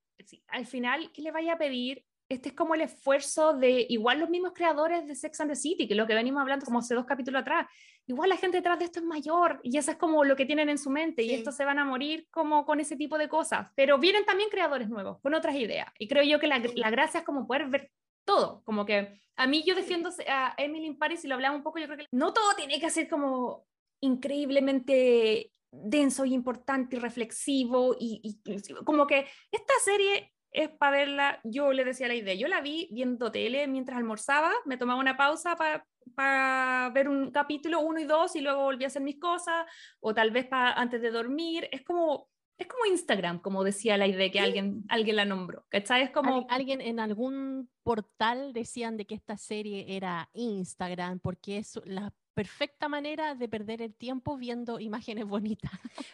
al final, ¿qué le vaya a pedir? Este es como el esfuerzo de igual los mismos creadores de Sex and the City, que lo que venimos hablando como hace dos capítulos atrás, igual la gente detrás de esto es mayor y eso es como lo que tienen en su mente y estos se van a morir como con ese tipo de cosas. Pero vienen también creadores nuevos, con otras ideas. Y creo yo que la, la gracia es como poder ver todo, como que a mí yo defiendo a Emily in Paris y lo hablamos un poco, yo creo que no todo tiene que ser como increíblemente denso y importante y reflexivo y, y como que esta serie es para verla, yo le decía la idea, yo la vi viendo tele mientras almorzaba, me tomaba una pausa para para ver un capítulo, uno y dos, y luego volví a hacer mis cosas, o tal vez para antes de dormir. Es como, es como Instagram, como decía la idea que alguien, alguien la nombró. ¿Cachai? Es como... Alguien en algún portal decían de que esta serie era Instagram, porque es la perfecta manera de perder el tiempo viendo imágenes bonitas.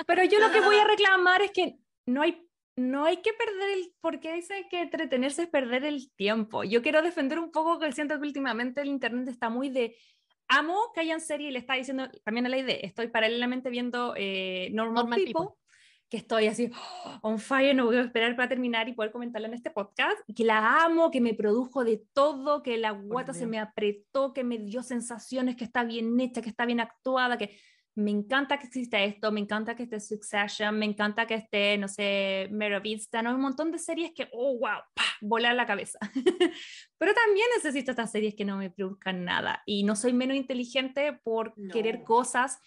Pero yo lo que voy a reclamar es que no hay no hay que perder el, porque dice que entretenerse es perder el tiempo. Yo quiero defender un poco que siento que últimamente el Internet está muy de, amo que hayan series y le está diciendo también a la idea, estoy paralelamente viendo eh, Normal, People, que estoy así oh, on fire, no voy a esperar para terminar y poder comentarla en este podcast, que la amo, que me produjo de todo, que la guata se me apretó, que me dio sensaciones, que está bien hecha, que está bien actuada, que me encanta que exista esto, me encanta que esté Succession, me encanta que esté, no sé, Merovista, ¿no? Hay un montón de series que, oh, wow, ¡pah! volar la cabeza. Pero también necesito estas series que no me produzcan nada y no soy menos inteligente por querer cosas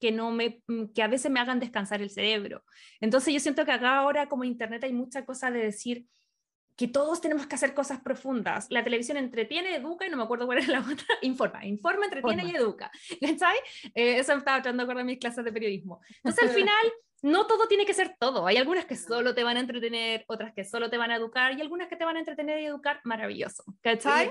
que, no me, mm, que a veces me hagan descansar el cerebro. Entonces yo siento que acá ahora como Internet hay mucha cosa de decir, que todos tenemos que hacer cosas profundas. La televisión entretiene, educa, y no me acuerdo cuál era la otra, informa, informa, entretiene y educa. ¿Cachai? Eh, eso me estaba tratando de acordar mis clases de periodismo. Entonces, al final, no todo tiene que ser todo. Hay algunas que solo te van a entretener, otras que solo te van a educar, y algunas que te van a entretener y educar, maravilloso. ¿Cachai?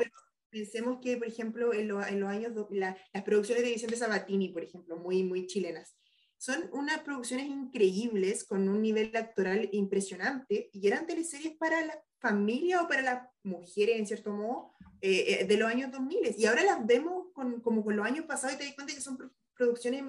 pensemos que, por ejemplo, en, en los años, las producciones de Vicente Sabatini, por ejemplo, muy, muy chilenas, son unas producciones increíbles con un nivel actoral impresionante y eran teleseries para la familia o para las mujeres, en cierto modo, eh, eh, de los años 2000. Y ahora las vemos con, como con los años pasados y te das cuenta que son producciones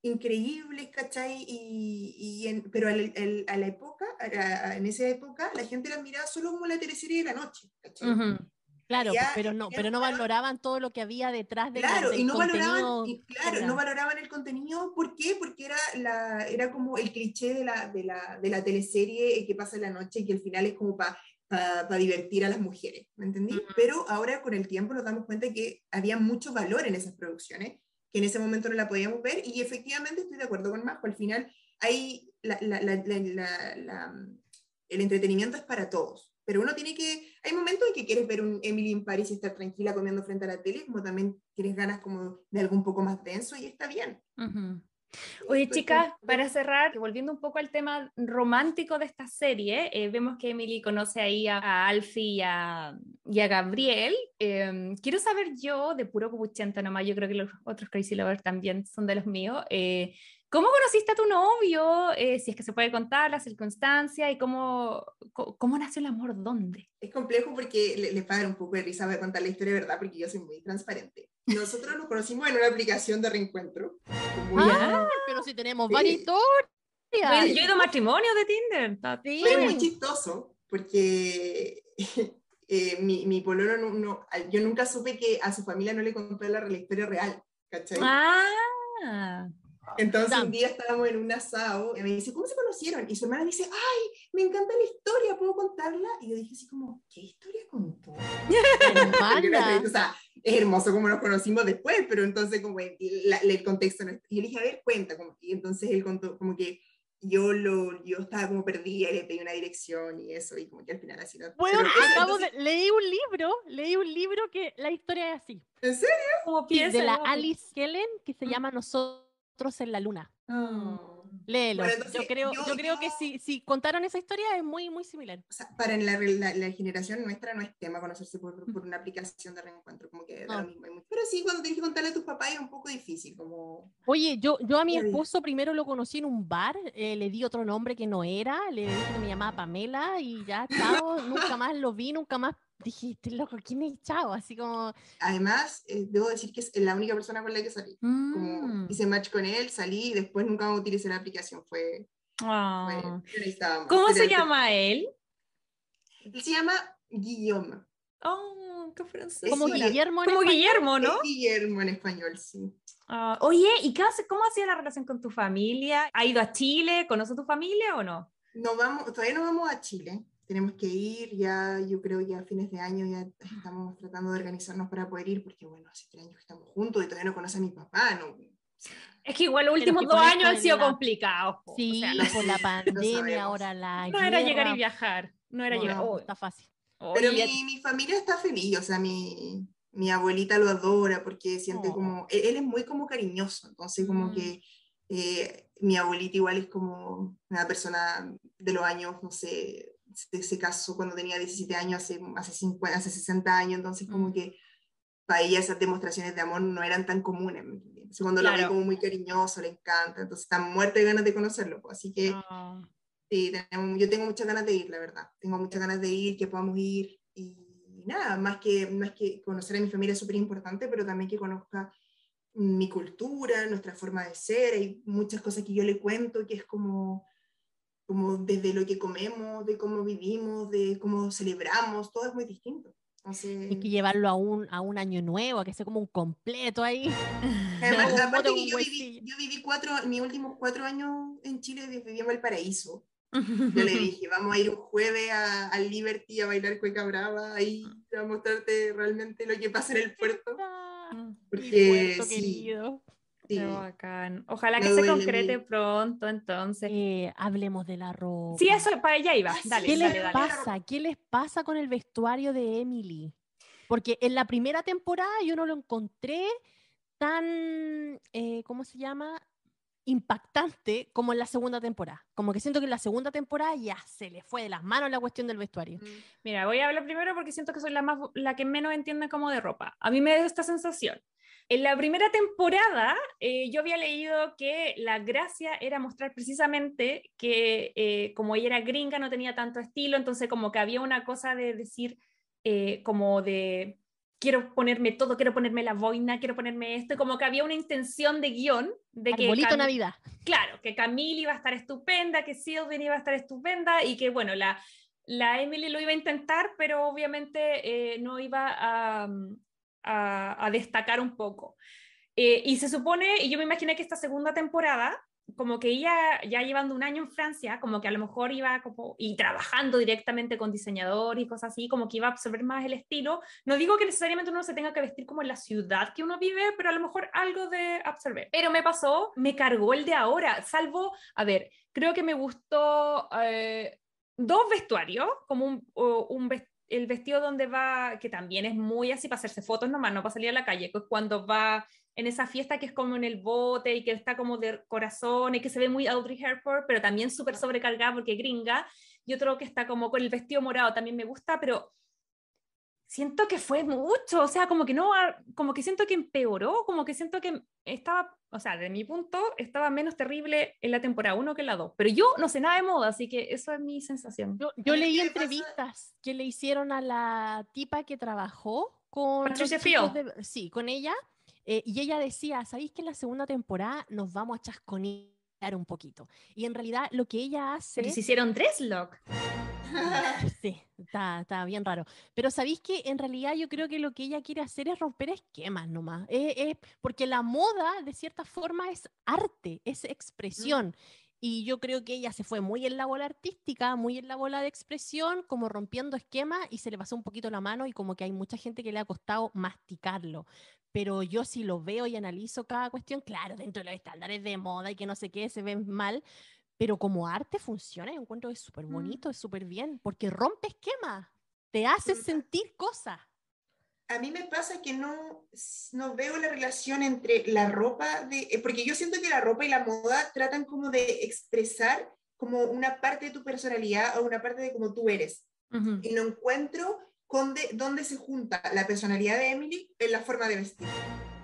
increíbles, ¿cachai? Y, y pero a la, época, en esa época, la gente las miraba solo como la teleserie de la noche, ¿cachai? Claro, pero no, pero no valoraban todo lo que había detrás de claro, y no valoraban, y claro, no valoraban el contenido, ¿por qué? Porque era, la, era como el cliché de la, de la, de la teleserie que pasa en la noche y que al final es como para para divertir a las mujeres, ¿me entendí? Pero ahora con el tiempo nos damos cuenta que había mucho valor en esas producciones, que en ese momento no la podíamos ver, y efectivamente estoy de acuerdo con Majo, al final hay la, la, la, el entretenimiento es para todos, pero uno tiene que, hay momentos en que quieres ver un Emily in Paris y estar tranquila comiendo frente a la tele, como también tienes ganas como de algo un poco más denso y está bien. Oye, chicas, para cerrar, volviendo un poco al tema romántico de esta serie, eh, vemos que Emily conoce ahí a, Alfie y a, y a Gabriel. Em, quiero saber yo, de puro copuchento nomás, yo creo que los otros Crazy Lovers también son de los míos, eh, ¿Cómo conociste a tu novio? Eh, si es que se puede contar la circunstancia y cómo, cómo, nació el amor, ¿dónde? Es complejo porque le, le va a dar un poco de risa a contar la historia, ¿verdad? Porque yo soy muy transparente. Nosotros nos conocimos en una aplicación de reencuentro. Ah, pero si tenemos varias historias. yo he ido a matrimonio de Tinder. Sí. Fue muy chistoso porque eh, mi, mi pololo no, yo nunca supe que a su familia no le contó la, la historia real. ¿cachai? Ah. Entonces un día estábamos en un asado y me dice, ¿cómo se conocieron? Y su hermana dice, ay, me encanta la historia, ¿puedo contarla? Y yo dije así como, ¿qué historia contó? o sea, es hermoso como nos conocimos después, pero entonces como el, el contexto no Y yo le dije, a ver, cuenta. Como, y entonces él contó como que yo, lo, yo estaba como perdida y le pedí una dirección y eso, y como que al final así no. Bueno, acabo de, leí un libro, leí un libro que la historia es así. ¿En serio? Como piensa. De la Alice Kellen, que se llama Nosotros en la luna. Oh. Léelo. yo creo, yo, creo que si, si contaron esa historia es muy, muy similar. O sea, para la, la, generación nuestra no es tema conocerse por, por una aplicación de reencuentro, como que da lo mismo. Pero sí, cuando tienes que contarle a tus papás es un poco difícil. Como... Oye, yo, yo a mi esposo primero lo conocí en un bar, eh, le di otro nombre que no era, le dije que me llamaba Pamela y ya, chao, nunca más lo vi, nunca más dijiste, loco, ¿quién es Chao? Así como... Además, eh, debo decir que es la única persona con la que salí. Como mm. hice match con él, salí y después nunca utilicé la aplicación. Fue... Ah. ¿Cómo se llama él? Él se llama Guillaume. Oh, qué francés. Como Guillermo Como Guillermo, ¿no? Guillermo en español, sí. Ah, oye, ¿y qué hace, cómo ha sido la relación con tu familia? ¿Ha ido a Chile? ¿Conoce a tu familia o no? No vamos, todavía no vamos a Chile tenemos que ir, ya yo creo ya a fines de año ya estamos tratando de organizarnos para poder ir, porque bueno, hace tres años que estamos juntos y todavía no conoce a mi papá, no. Es que igual los últimos dos años han sido complicados. Sí, por la pandemia, ahora la. No era llegar y viajar, no era llegar. Oh, está fácil. Pero mi, mi, familia está feliz, o sea, mi, mi abuelita lo adora porque siente como. Oh. Él, es muy como cariñoso, entonces, como mm. que. Eh, mi abuelita igual es como una persona de los años, no sé, se, casó cuando tenía 17 años, hace, hace, 50, hace 60 años, entonces como mm. que para ella esas demostraciones de amor no eran tan comunes. Cuando lo ve como muy cariñoso, le encanta, entonces está muerta de ganas de conocerlo. Pues, así que ah. sí, yo tengo muchas ganas de ir, la verdad. Tengo muchas ganas de ir, que podamos ir. Y nada, más que, más que conocer a mi familia es súper importante, pero también que conozca mi cultura, nuestra forma de ser. Hay muchas cosas que yo le cuento que es como como desde lo que comemos, de cómo vivimos, de cómo celebramos, todo es muy distinto. Hay que llevarlo a un, a un año nuevo, a que sea como un completo ahí. Además, aparte que yo viví, yo viví, cuatro, mis últimos cuatro años en Chile, viví en Valparaíso. Yo le dije, vamos a ir un jueves al Liberty a bailar cueca brava, ahí a mostrarte realmente lo que pasa en el puerto. Porque, puerto querido. Ojalá que se concrete pronto, entonces. Eh, hablemos de la ropa. Sí, eso para ella iba. Dale, ¿Qué les pasa? ¿Qué les pasa con el vestuario de Emily? Porque en la primera temporada yo no lo encontré tan, eh, ¿cómo se llama? impactante como en la segunda temporada. Como que siento que en la segunda temporada ya se le fue de las manos la cuestión del vestuario. Mm. Mira, voy a hablar primero porque siento que soy la, más, la que menos entiende como de ropa. A mí me da esta sensación. En la primera temporada eh, yo había leído que la gracia era mostrar precisamente que eh, como ella era gringa no tenía tanto estilo, entonces como que había una cosa de decir eh, como de quiero ponerme todo, quiero ponerme la boina, quiero ponerme esto, como que había una intención de guion de que... Arbolito Cam- Navidad. Claro, que Camille iba a estar estupenda, que Sylvie iba a estar estupenda y que, bueno, la, la Emily lo iba a intentar, pero obviamente eh, no iba a, a- destacar un poco. Eh, y se supone, y yo me imaginé que esta segunda temporada, como que ella ya llevando un año en Francia, como que a lo mejor iba como, y trabajando directamente con diseñador y cosas así, como que iba a absorber más el estilo. No digo que necesariamente uno se tenga que vestir como en la ciudad que uno vive, pero a lo mejor algo de absorber. Pero me pasó, me cargó el de ahora, salvo, a ver, creo que me gustó eh, dos vestuarios, como un, un el vestido donde va, que también es muy así para hacerse fotos nomás, no para salir a la calle, que es cuando va en esa fiesta que es como en el bote y que está como de corazón y que se ve muy Audrey Hepburn, pero también súper sobrecargada porque gringa, y otro que está como con el vestido morado también me gusta, pero siento que fue mucho, o sea, como que no, como que siento que empeoró, como que siento que estaba, o sea, de mi punto, estaba menos terrible en la temporada 1 que en la 2, pero yo no sé nada de moda, así que eso es mi sensación. Yo, yo leí me pasa- entrevistas que le hicieron a la tipa que trabajó con de- sí, con ella, eh, y ella decía, ¿sabéis que en la segunda temporada nos vamos a chasconear un poquito? Y en realidad lo que ella hace... Pero se hicieron Dresslock. Sí, está, está bien raro. Pero sabéis que en realidad yo creo que lo que ella quiere hacer es romper esquemas nomás. Eh, eh, porque la moda, de cierta forma, es arte, es expresión. Y yo creo que ella se fue muy en la bola artística, muy en la bola de expresión, como rompiendo esquemas y se le pasó un poquito la mano y como que hay mucha gente que le ha costado masticarlo. Pero yo si lo veo y analizo cada cuestión, claro, dentro de los estándares de moda y que no sé qué, se ven mal, pero como arte funciona, yo encuentro que es súper bonito, es súper bien, porque rompe esquemas, te hace Mm. sentir cosas. A mí me pasa que no, no veo la relación entre la ropa, de, eh, porque yo siento que la ropa y la moda tratan como de expresar como una parte de tu personalidad o una parte de cómo tú eres. Y no encuentro dónde, dónde se junta la personalidad de Emily en la forma de vestir.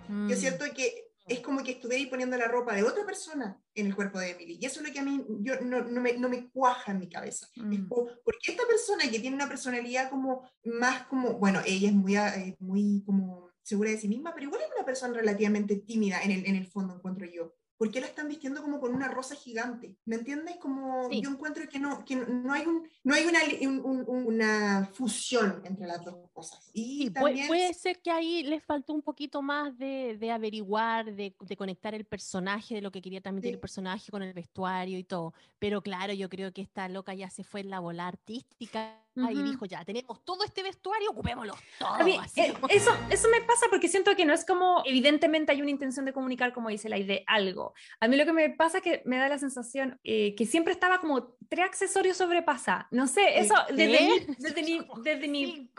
Mm. Yo siento que es como que estuviera poniendo la ropa de otra persona en el cuerpo de Emily. Y eso es lo que a mí yo, no, no, me, no me cuaja en mi cabeza. Es Mm. como, porque esta persona que tiene una personalidad como más como, bueno, ella es muy, eh, muy como segura de sí misma, pero igual es una persona relativamente tímida en el, en el fondo, encuentro yo. ¿Por qué la están vistiendo como con una rosa gigante? ¿Me entiendes? Como Sí. yo encuentro que no, que no hay, un, no hay una, un- un- un- una fusión entre las dos cosas. Y Sí, puede, ser que ahí les faltó un poquito más de, de averiguar, de, de conectar el personaje, de lo que quería transmitir Sí. el personaje con el vestuario y todo. Pero claro, yo creo que esta loca ya se fue en la bola artística y Ujú. dijo, ya, tenemos todo este vestuario, ocupémoslo todo. Mí, así eh, eso, eso me pasa porque siento que no es como, evidentemente hay una intención de comunicar, como dice la de algo. A mí lo que me pasa es que me da la sensación eh, que siempre estaba como tres accesorios sobrepasa. No sé, eso desde mi, desde mi, desde mi,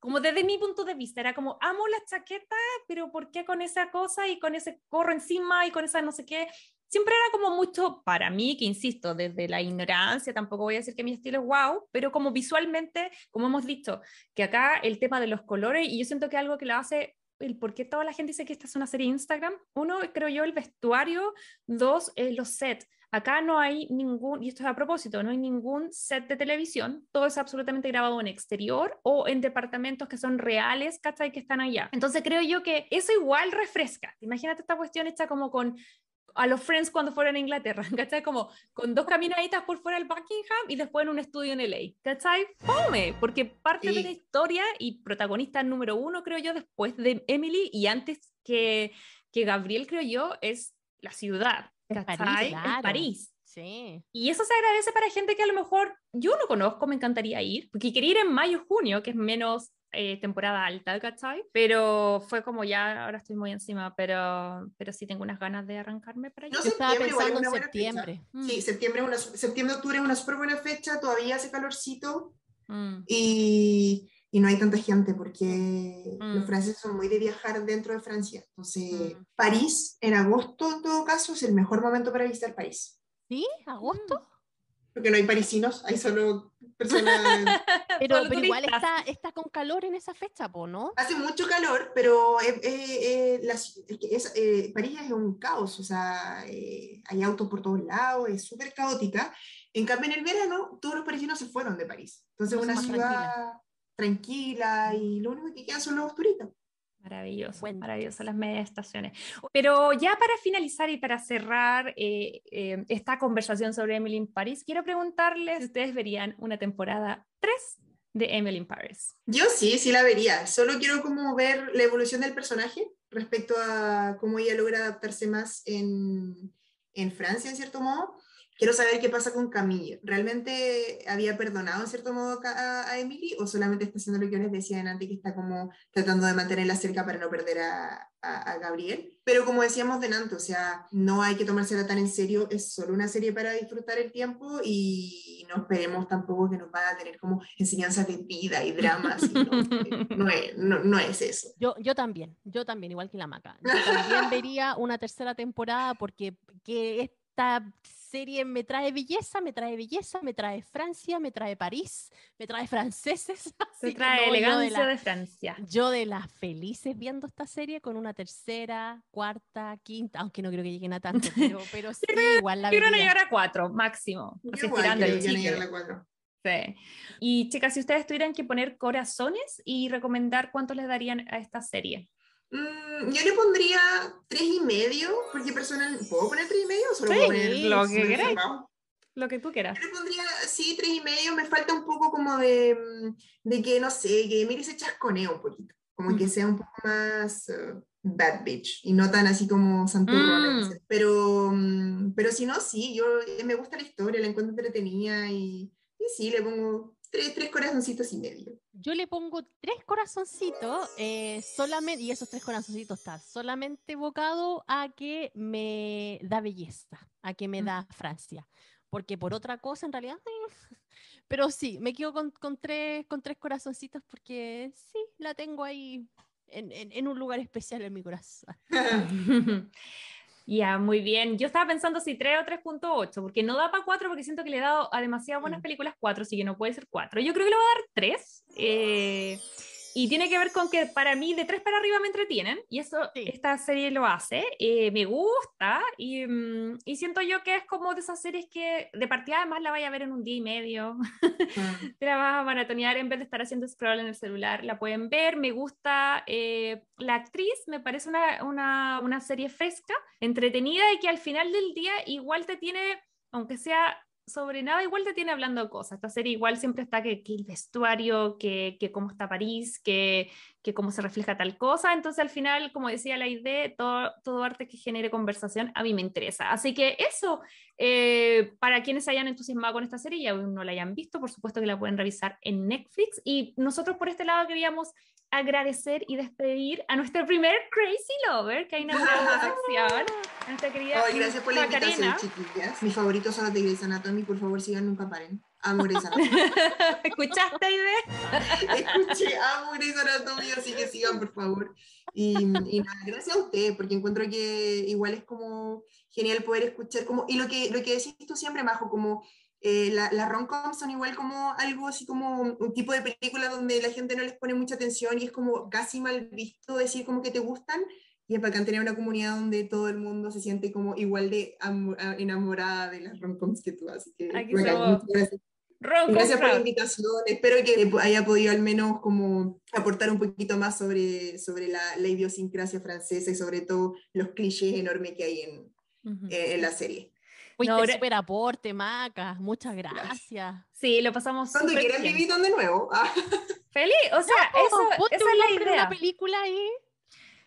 como desde mi punto de vista, era como, amo la chaqueta, pero ¿por qué con esa cosa y con ese gorro encima y con esa no sé qué? Siempre era como mucho, para mí, que insisto, desde la ignorancia, tampoco voy a decir que mi estilo es wow, pero como visualmente, como hemos dicho, que acá el tema de los colores, y yo siento que algo que lo hace, el por qué toda la gente dice que esta es una serie Instagram, uno, creo yo, el vestuario, dos, eh, los sets. Acá no hay ningún, y esto es a propósito, no hay ningún set de televisión, todo es absolutamente grabado en exterior o en departamentos que son reales, ¿cachai? Que están allá. Entonces creo yo que eso igual refresca. Imagínate esta cuestión hecha como con a los Friends cuando fueron a Inglaterra, ¿cachai? Como con dos caminaditas por fuera del Buckingham y después en un estudio en LA, ¿cachai? Fome, porque parte de la historia y protagonista número uno, creo yo, después de Emily y antes que, que Gabriel, creo yo, es la ciudad, Es París, ¿cachai? claro. París. Sí. Y eso se agradece para gente que a lo mejor yo no conozco, me encantaría ir, porque quería ir en mayo, junio, que es menos eh, temporada alta, ¿cachai? Pero fue como ya, ahora estoy muy encima, pero, pero sí tengo unas ganas de arrancarme para allá. No Yo estaba pensando en septiembre. Mm. Sí, septiembre, es una, septiembre, octubre es una súper buena fecha, todavía hace calorcito Mm. y, y no hay tanta gente porque los Mm. franceses son muy de viajar dentro de Francia. Entonces, Mm. París, en agosto, en todo caso, es el mejor momento para visitar París. ¿Sí? ¿Agosto? Porque no hay parisinos, hay solo personas... Pero, Solo pero igual está, está con calor en esa fecha, po, ¿no? Hace mucho calor, pero eh, eh, eh, la es que es, eh, París es un caos, o sea, eh, hay autos por todos lados, es súper caótica. En cambio, en el verano, todos los parisinos se fueron de París. Entonces, Entonces, una ciudad tranquila y lo único que quedan son los turistas. Maravilloso, Cuentos. maravilloso las medias estaciones. Pero ya para finalizar y para cerrar eh, eh, esta conversación sobre Emily in Paris, quiero preguntarles si ustedes verían una temporada 3 de Emily in Paris. Yo sí, sí la vería. Solo quiero como ver la evolución del personaje respecto a cómo ella logra adaptarse más en, en Francia, en cierto modo. Quiero saber qué pasa con Camille. ¿Realmente había perdonado en cierto modo a, a Emily o solamente está haciendo lo que yo les decía antes, que está como tratando de mantenerla cerca para no perder a, a- a Gabriel? Pero como decíamos delante, o sea, no hay que tomársela tan en serio, es solo una serie para disfrutar el tiempo y no esperemos tampoco que nos vaya a tener como enseñanzas de vida y dramas. y no, no es, no- no es eso. Yo, yo también, yo también, igual que la Maca. Yo también vería una tercera temporada porque que esta serie me trae belleza, me trae belleza, me trae Francia, me trae París, me trae franceses. Se trae no, yo de elegancia la- de Francia. Yo de las felices viendo esta serie con una tercera, cuarta, quinta, aunque no creo que lleguen a tanto, pero, pero sí, igual la vería. llegar a 4 máximo. Así igual tirando el llegar a cuatro. Sí. Y chicas, si ustedes tuvieran que poner corazones y recomendar cuánto les darían a esta serie. Mm, yo le pondría tres y medio, porque personal, ¿puedo poner tres y medio solo Sí, puedo poner lo que queráis. Lo que tú quieras. Yo le pondría, sí, tres y medio, me falta un poco como de, mm, de que, no sé, que mire ese chasconeo un poquito, como que Ujú. sea un poco más eh, bad bitch y no tan así como santurrona, Mm. pero, mm, pero si no, sí, yo eh, me gusta la historia, la encuentro entretenida y, y sí, le pongo tres, tres corazoncitos y medio. Yo le pongo tres corazoncitos, eh, solamente, y esos tres corazoncitos están solamente evocado a que me da belleza, a que me Mm. da Francia. Porque por otra cosa, en realidad, pero sí, me quedo con, con tres, con tres corazoncitos porque sí, la tengo ahí en, en- en un lugar especial en mi corazón. Ya, muy bien. Yo estaba pensando si 3 o 3.8, porque no da para 4 porque siento que le he dado a demasiadas buenas Mm. películas 4, así que no puede ser 4. Yo creo que le voy a dar 3. Y tiene que ver con que para mí de 3 para arriba me entretienen y eso Sí. esta serie lo hace. eh, me gusta y, mm, y siento yo que es como de esas series que de partida además la vaya a ver en un día y medio Mm. te la vas a maratonear en vez de estar haciendo scroll en el celular, la pueden ver, me gusta eh, la actriz, me parece una, una, una serie fresca, entretenida y que al final del día igual te tiene, aunque sea sobre nada, igual te tiene hablando cosas. Esta serie igual siempre está que, que el vestuario, que, que cómo está París, que, que cómo se refleja tal cosa. Entonces al final, como decía la idea, todo, todo arte que genere conversación a mí me interesa. Así que eso, eh, para quienes se hayan entusiasmado con esta serie y aún no la hayan visto, por supuesto que la pueden revisar en Netflix. Y nosotros por este lado queríamos agradecer y despedir a nuestro primer Crazy Lover que ha inaugurado la sección, a nuestra querida Ay, gracias por la invitación, Macarena. chiquillas. Mis favoritos son los de Grey's Anatomy, por favor, sigan, nunca paren. Amo Grey's Anatomy. ¿Escuchaste, Ide? Escuché, amo Grey's Anatomy, así que sigan, por favor. Y, y nada, gracias a usted, porque encuentro que igual es como genial poder escuchar, como, y lo que, lo que decís tú siempre, Majo, como eh, la- las rom-coms son igual como algo así como un tipo de película donde la gente no les pone mucha atención y es como casi mal visto decir como que te gustan, y es bacán tener una comunidad donde todo el mundo se siente como igual de enamorada de las rom-coms que tú, así que Aquí bacán, somos muchas gracias. Ron Gracias por la invitación. Espero que haya podido al menos como aportar un poquito más sobre, sobre la, la idiosincrasia francesa y sobre todo los clichés enormes que hay en, Ujú. eh, en la serie. Fuiste ahora- súper aporte, Maca. Muchas gracias. Sí, lo pasamos Cuando quieras bien. Vivitón de nuevo. Ah, Feliz, o sea, eso, Oh, ponte esa es la idea. una película ahí.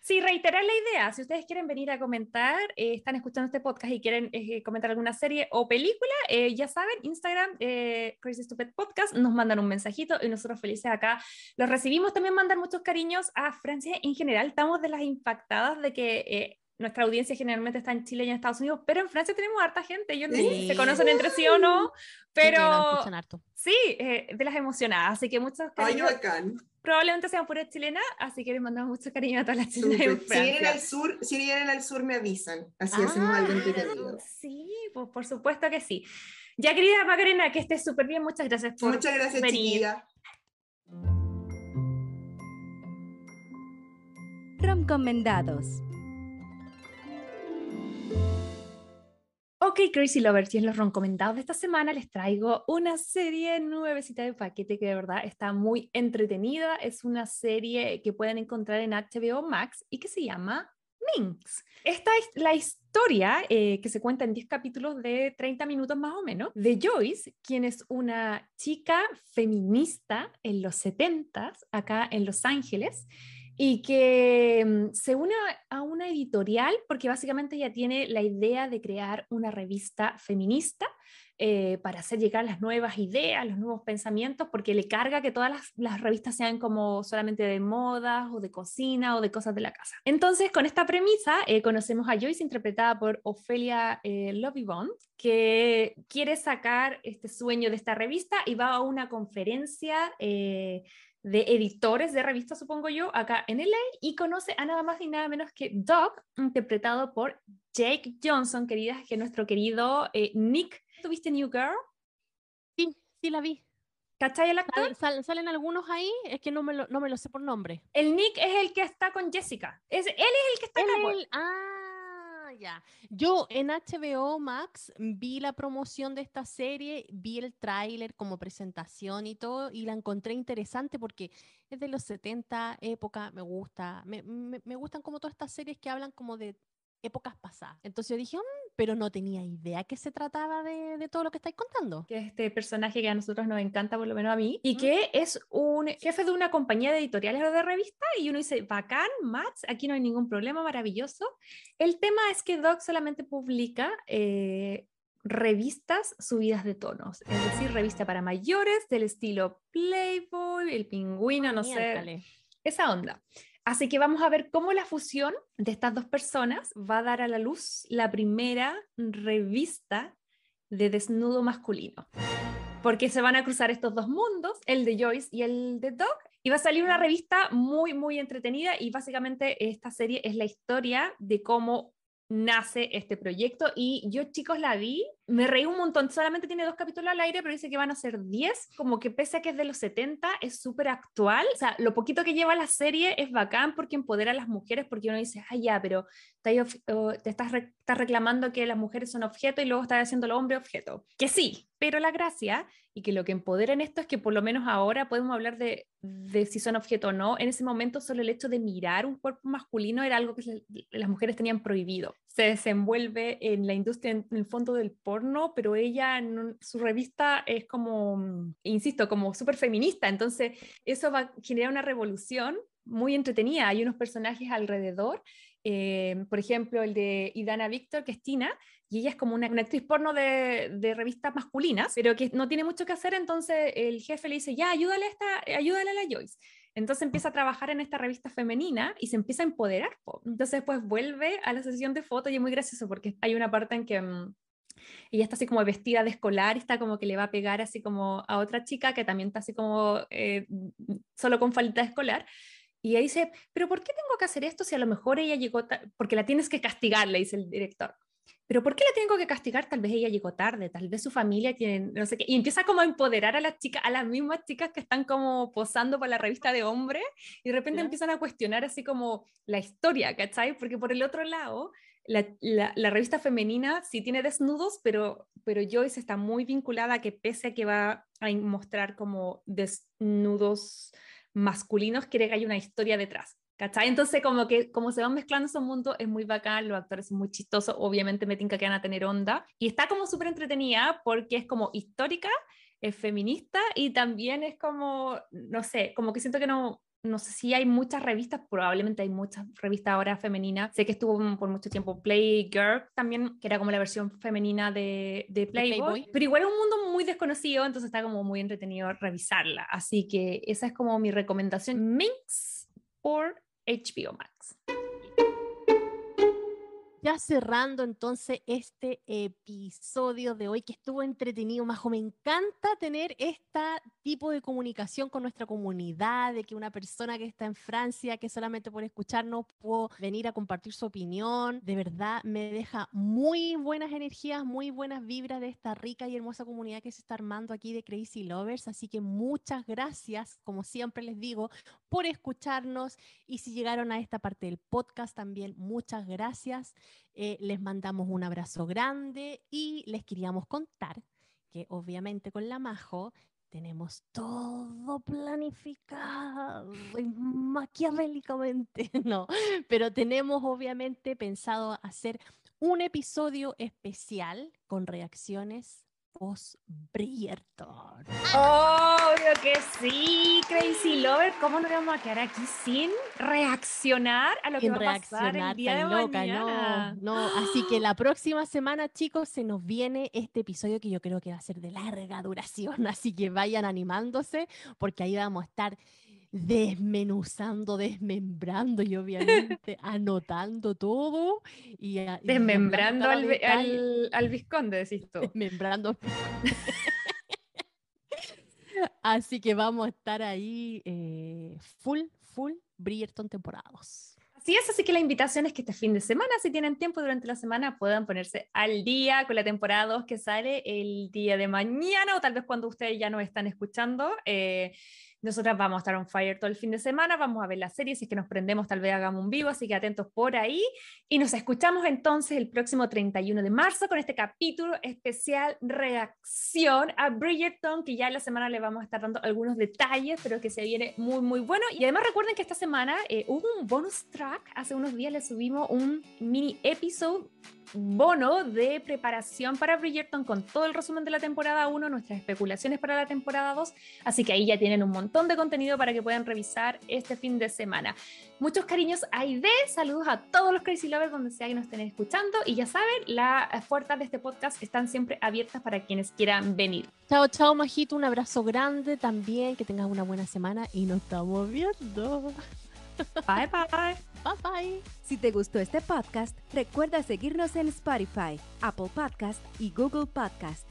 Sí, reiterar la idea. Si ustedes quieren venir a comentar, eh, están escuchando este podcast y quieren eh, comentar alguna serie o película, eh, ya saben, Instagram, eh, Crazy Stupid Podcast, nos mandan un mensajito y nosotros felices acá los recibimos. También mandan muchos cariños a Francia en general. Estamos de las impactadas de que eh, nuestra audiencia generalmente está en Chile y en Estados Unidos, pero en Francia tenemos harta gente. Ellos no sé si se Sí. conocen entre sí o no, Sí, pero harto. sí, eh, de las emocionadas. Así que Ay, cariños bacán. Probablemente sean pura chilena, así que les mandamos mucho cariño a todas las chilenas. en. Si vienen al sur, si vienen al sur me avisan. Así hacemos algo Ah, entretenido. Sí, pues por supuesto que sí. Ya, querida Macarena, que estés súper bien. Muchas gracias por Muchas gracias, venir. chiquilla. Romcomendados. Ok, Crazy Lovers, y en los recomendados de esta semana les traigo una serie nuevecita de paquete que de verdad está muy entretenida. Es una serie que pueden encontrar en HBO Max y que se llama Minx. Esta es la historia eh, que se cuenta en 10 capítulos de 30 minutos más o menos de Joyce, quien es una chica feminista en los 70s acá en Los Ángeles y que mm, se une a una editorial porque básicamente ella tiene la idea de crear una revista feminista eh, para hacer llegar las nuevas ideas, los nuevos pensamientos, porque le carga que todas las, las revistas sean como solamente de modas o de cocina o de cosas de la casa. Entonces, con esta premisa, eh, conocemos a Joyce, interpretada por Ofelia eh, Lovibond, que quiere sacar este sueño de esta revista y va a una conferencia eh, de editores de revistas, supongo yo, acá en LA, y conoce a nada más y nada menos que Doc, interpretado por Jake Johnson, queridas, que es nuestro querido eh, Nick. ¿Tuviste New Girl? Sí, sí la vi. ¿Cachai el actor? Sal- sal- salen algunos ahí, es que no me, lo, no me lo sé por nombre. El Nick es el que está con Jessica. Es, él es el que está. Él- él- ah, Yo en HBO Max vi la promoción de esta serie, vi el tráiler como presentación y todo, y la encontré interesante porque es de los 70, época, me gusta. Me, me- me gustan como todas estas series que hablan como de épocas pasadas. Entonces dije, "Mm", pero no tenía idea que se trataba de, de todo lo que estáis contando. que es este personaje que a nosotros nos encanta, por lo menos a mí, y que es un jefe de una compañía de editoriales o de revista, y uno dice, bacán, Max, aquí no hay ningún problema, maravilloso. El tema es que Doc solamente publica eh, revistas subidas de tonos, es decir, revista para mayores del estilo Playboy, El Pingüino, no sé, esa onda. Así que vamos a ver cómo la fusión de estas dos personas va a dar a la luz la primera revista de desnudo masculino. Porque se van a cruzar estos dos mundos, el de Joyce y el de Doc, y va a salir una revista muy, muy entretenida y básicamente esta serie es la historia de cómo nace este proyecto y yo chicos la vi, me reí un montón, solamente tiene dos capítulos al aire, pero dice que van a ser 10, como que pese a que es de los 70, es súper actual, o sea, lo poquito que lleva la serie es bacán porque empodera a las mujeres, porque uno dice, ah, ya, pero te, estás, re- estás reclamando que las mujeres son objeto y luego estás haciendo el hombre objeto, que sí, pero la gracia y que lo que empodera en esto es que por lo menos ahora podemos hablar de, si son objeto o no. En ese momento solo el hecho de mirar un cuerpo masculino era algo que las mujeres tenían prohibido. Se desenvuelve en la industria, en el fondo del porno, pero ella, en su revista es como, mm, insisto, como súper feminista. Entonces eso va a generar una revolución muy entretenida. Hay unos personajes alrededor. eh, por ejemplo, el de Idana Víctor, que es Tina, y ella es como una, una actriz porno de, de revistas masculinas, pero que no tiene mucho que hacer, entonces el jefe le dice, ya, ayúdale a, esta, ayúdale a la Joyce. Entonces empieza a trabajar en esta revista femenina y se empieza a empoderar. po. Entonces después vuelve a la sesión de fotos y es muy gracioso porque hay una parte en que mm, ella está así como vestida de escolar está como que le va a pegar así como a otra chica que también está así como eh, solo con falta escolar. Y ella dice, pero ¿por qué tengo que hacer esto si a lo mejor ella llegó, porque la tienes que castigar, le dice el director. Pero ¿por qué la tengo que castigar? Tal vez ella llegó tarde, tal vez su familia tiene, no sé qué. Y empieza como a empoderar a las chicas, a las mismas chicas que están como posando para la revista de hombres, y de repente empiezan a cuestionar así como la historia, ¿cachai? Porque por el otro lado, la, la- la revista femenina sí tiene desnudos, pero, pero Joyce está muy vinculada a que pese a que va a mostrar como desnudos masculinos, quiere que haya una historia detrás. ¿Cachai? Entonces, como que como se van mezclando esos mundos, es muy bacán, los actores son muy chistosos, obviamente me tinca que van a tener onda, y está como súper entretenida porque es como histórica, es feminista, y también es como, no sé, como que siento que no, no sé si hay muchas revistas, probablemente hay muchas revistas ahora femeninas, sé que estuvo por mucho tiempo Playgirl también, que era como la versión femenina de, de Playboy, Playboy. pero igual es un mundo muy desconocido, entonces está como muy entretenido revisarla, así que esa es como mi recomendación, Minx por HBO Max. Ya cerrando entonces este episodio de hoy que estuvo entretenido, Majo. Me encanta tener este tipo de comunicación con nuestra comunidad, de que una persona que está en Francia, que solamente por escucharnos pudo venir a compartir su opinión. De verdad, me deja muy buenas energías, muy buenas vibras de esta rica y hermosa comunidad que se está armando aquí de Crazy Lovers. Así que muchas gracias, como siempre les digo, por escucharnos. Y si llegaron a esta parte del podcast también, muchas gracias. Eh, les mandamos un abrazo grande y les queríamos contar que obviamente con la Majo tenemos todo planificado maquiavélicamente, no, pero tenemos obviamente pensado hacer un episodio especial con reacciones post Bridgerton. Obvio que sí, Crazy Lover. ¿Cómo nos vamos a quedar aquí sin reaccionar a lo que va a pasar el día de loca, mañana? No, no, así que la próxima semana, chicos, se nos viene este episodio que yo creo que va a ser de larga duración, así que vayan animándose porque ahí vamos a estar desmenuzando, desmembrando y obviamente anotando todo. Y, desmembrando al, al, al, visconde, decís tú. Desmembrando. Así que vamos a estar ahí eh, full, full Bridgerton temporadas. Así es, así que la invitación es que este fin de semana, si tienen tiempo durante la semana, puedan ponerse al día con la temporada 2 que sale el día de mañana o tal vez cuando ustedes ya nos están escuchando. Eh, nosotras vamos a estar on fire todo el fin de semana, vamos a ver la serie, si es que nos prendemos tal vez hagamos un vivo, así que atentos por ahí. Y nos escuchamos entonces el próximo 31 de marzo con este capítulo especial reacción a Bridgerton, que ya en la semana le vamos a estar dando algunos detalles, pero que se viene muy, muy bueno. Y además recuerden que esta semana eh, hubo un bonus track, hace unos días le subimos un mini episode bono de preparación para Bridgerton con todo el resumen de la temporada 1, nuestras especulaciones para la temporada 2, así que ahí ya tienen un montón de contenido para que puedan revisar este fin de semana. Muchos cariños a Aide, saludos a todos los Crazy Lovers donde sea que nos estén escuchando y ya saben, las puertas de este podcast están siempre abiertas para quienes quieran venir. Chao, chao, Majito, un abrazo grande también, que tengas una buena semana y nos estamos viendo. Bye bye. Bye bye. Si te gustó este podcast, recuerda seguirnos en Spotify, Apple Podcast y Google Podcast.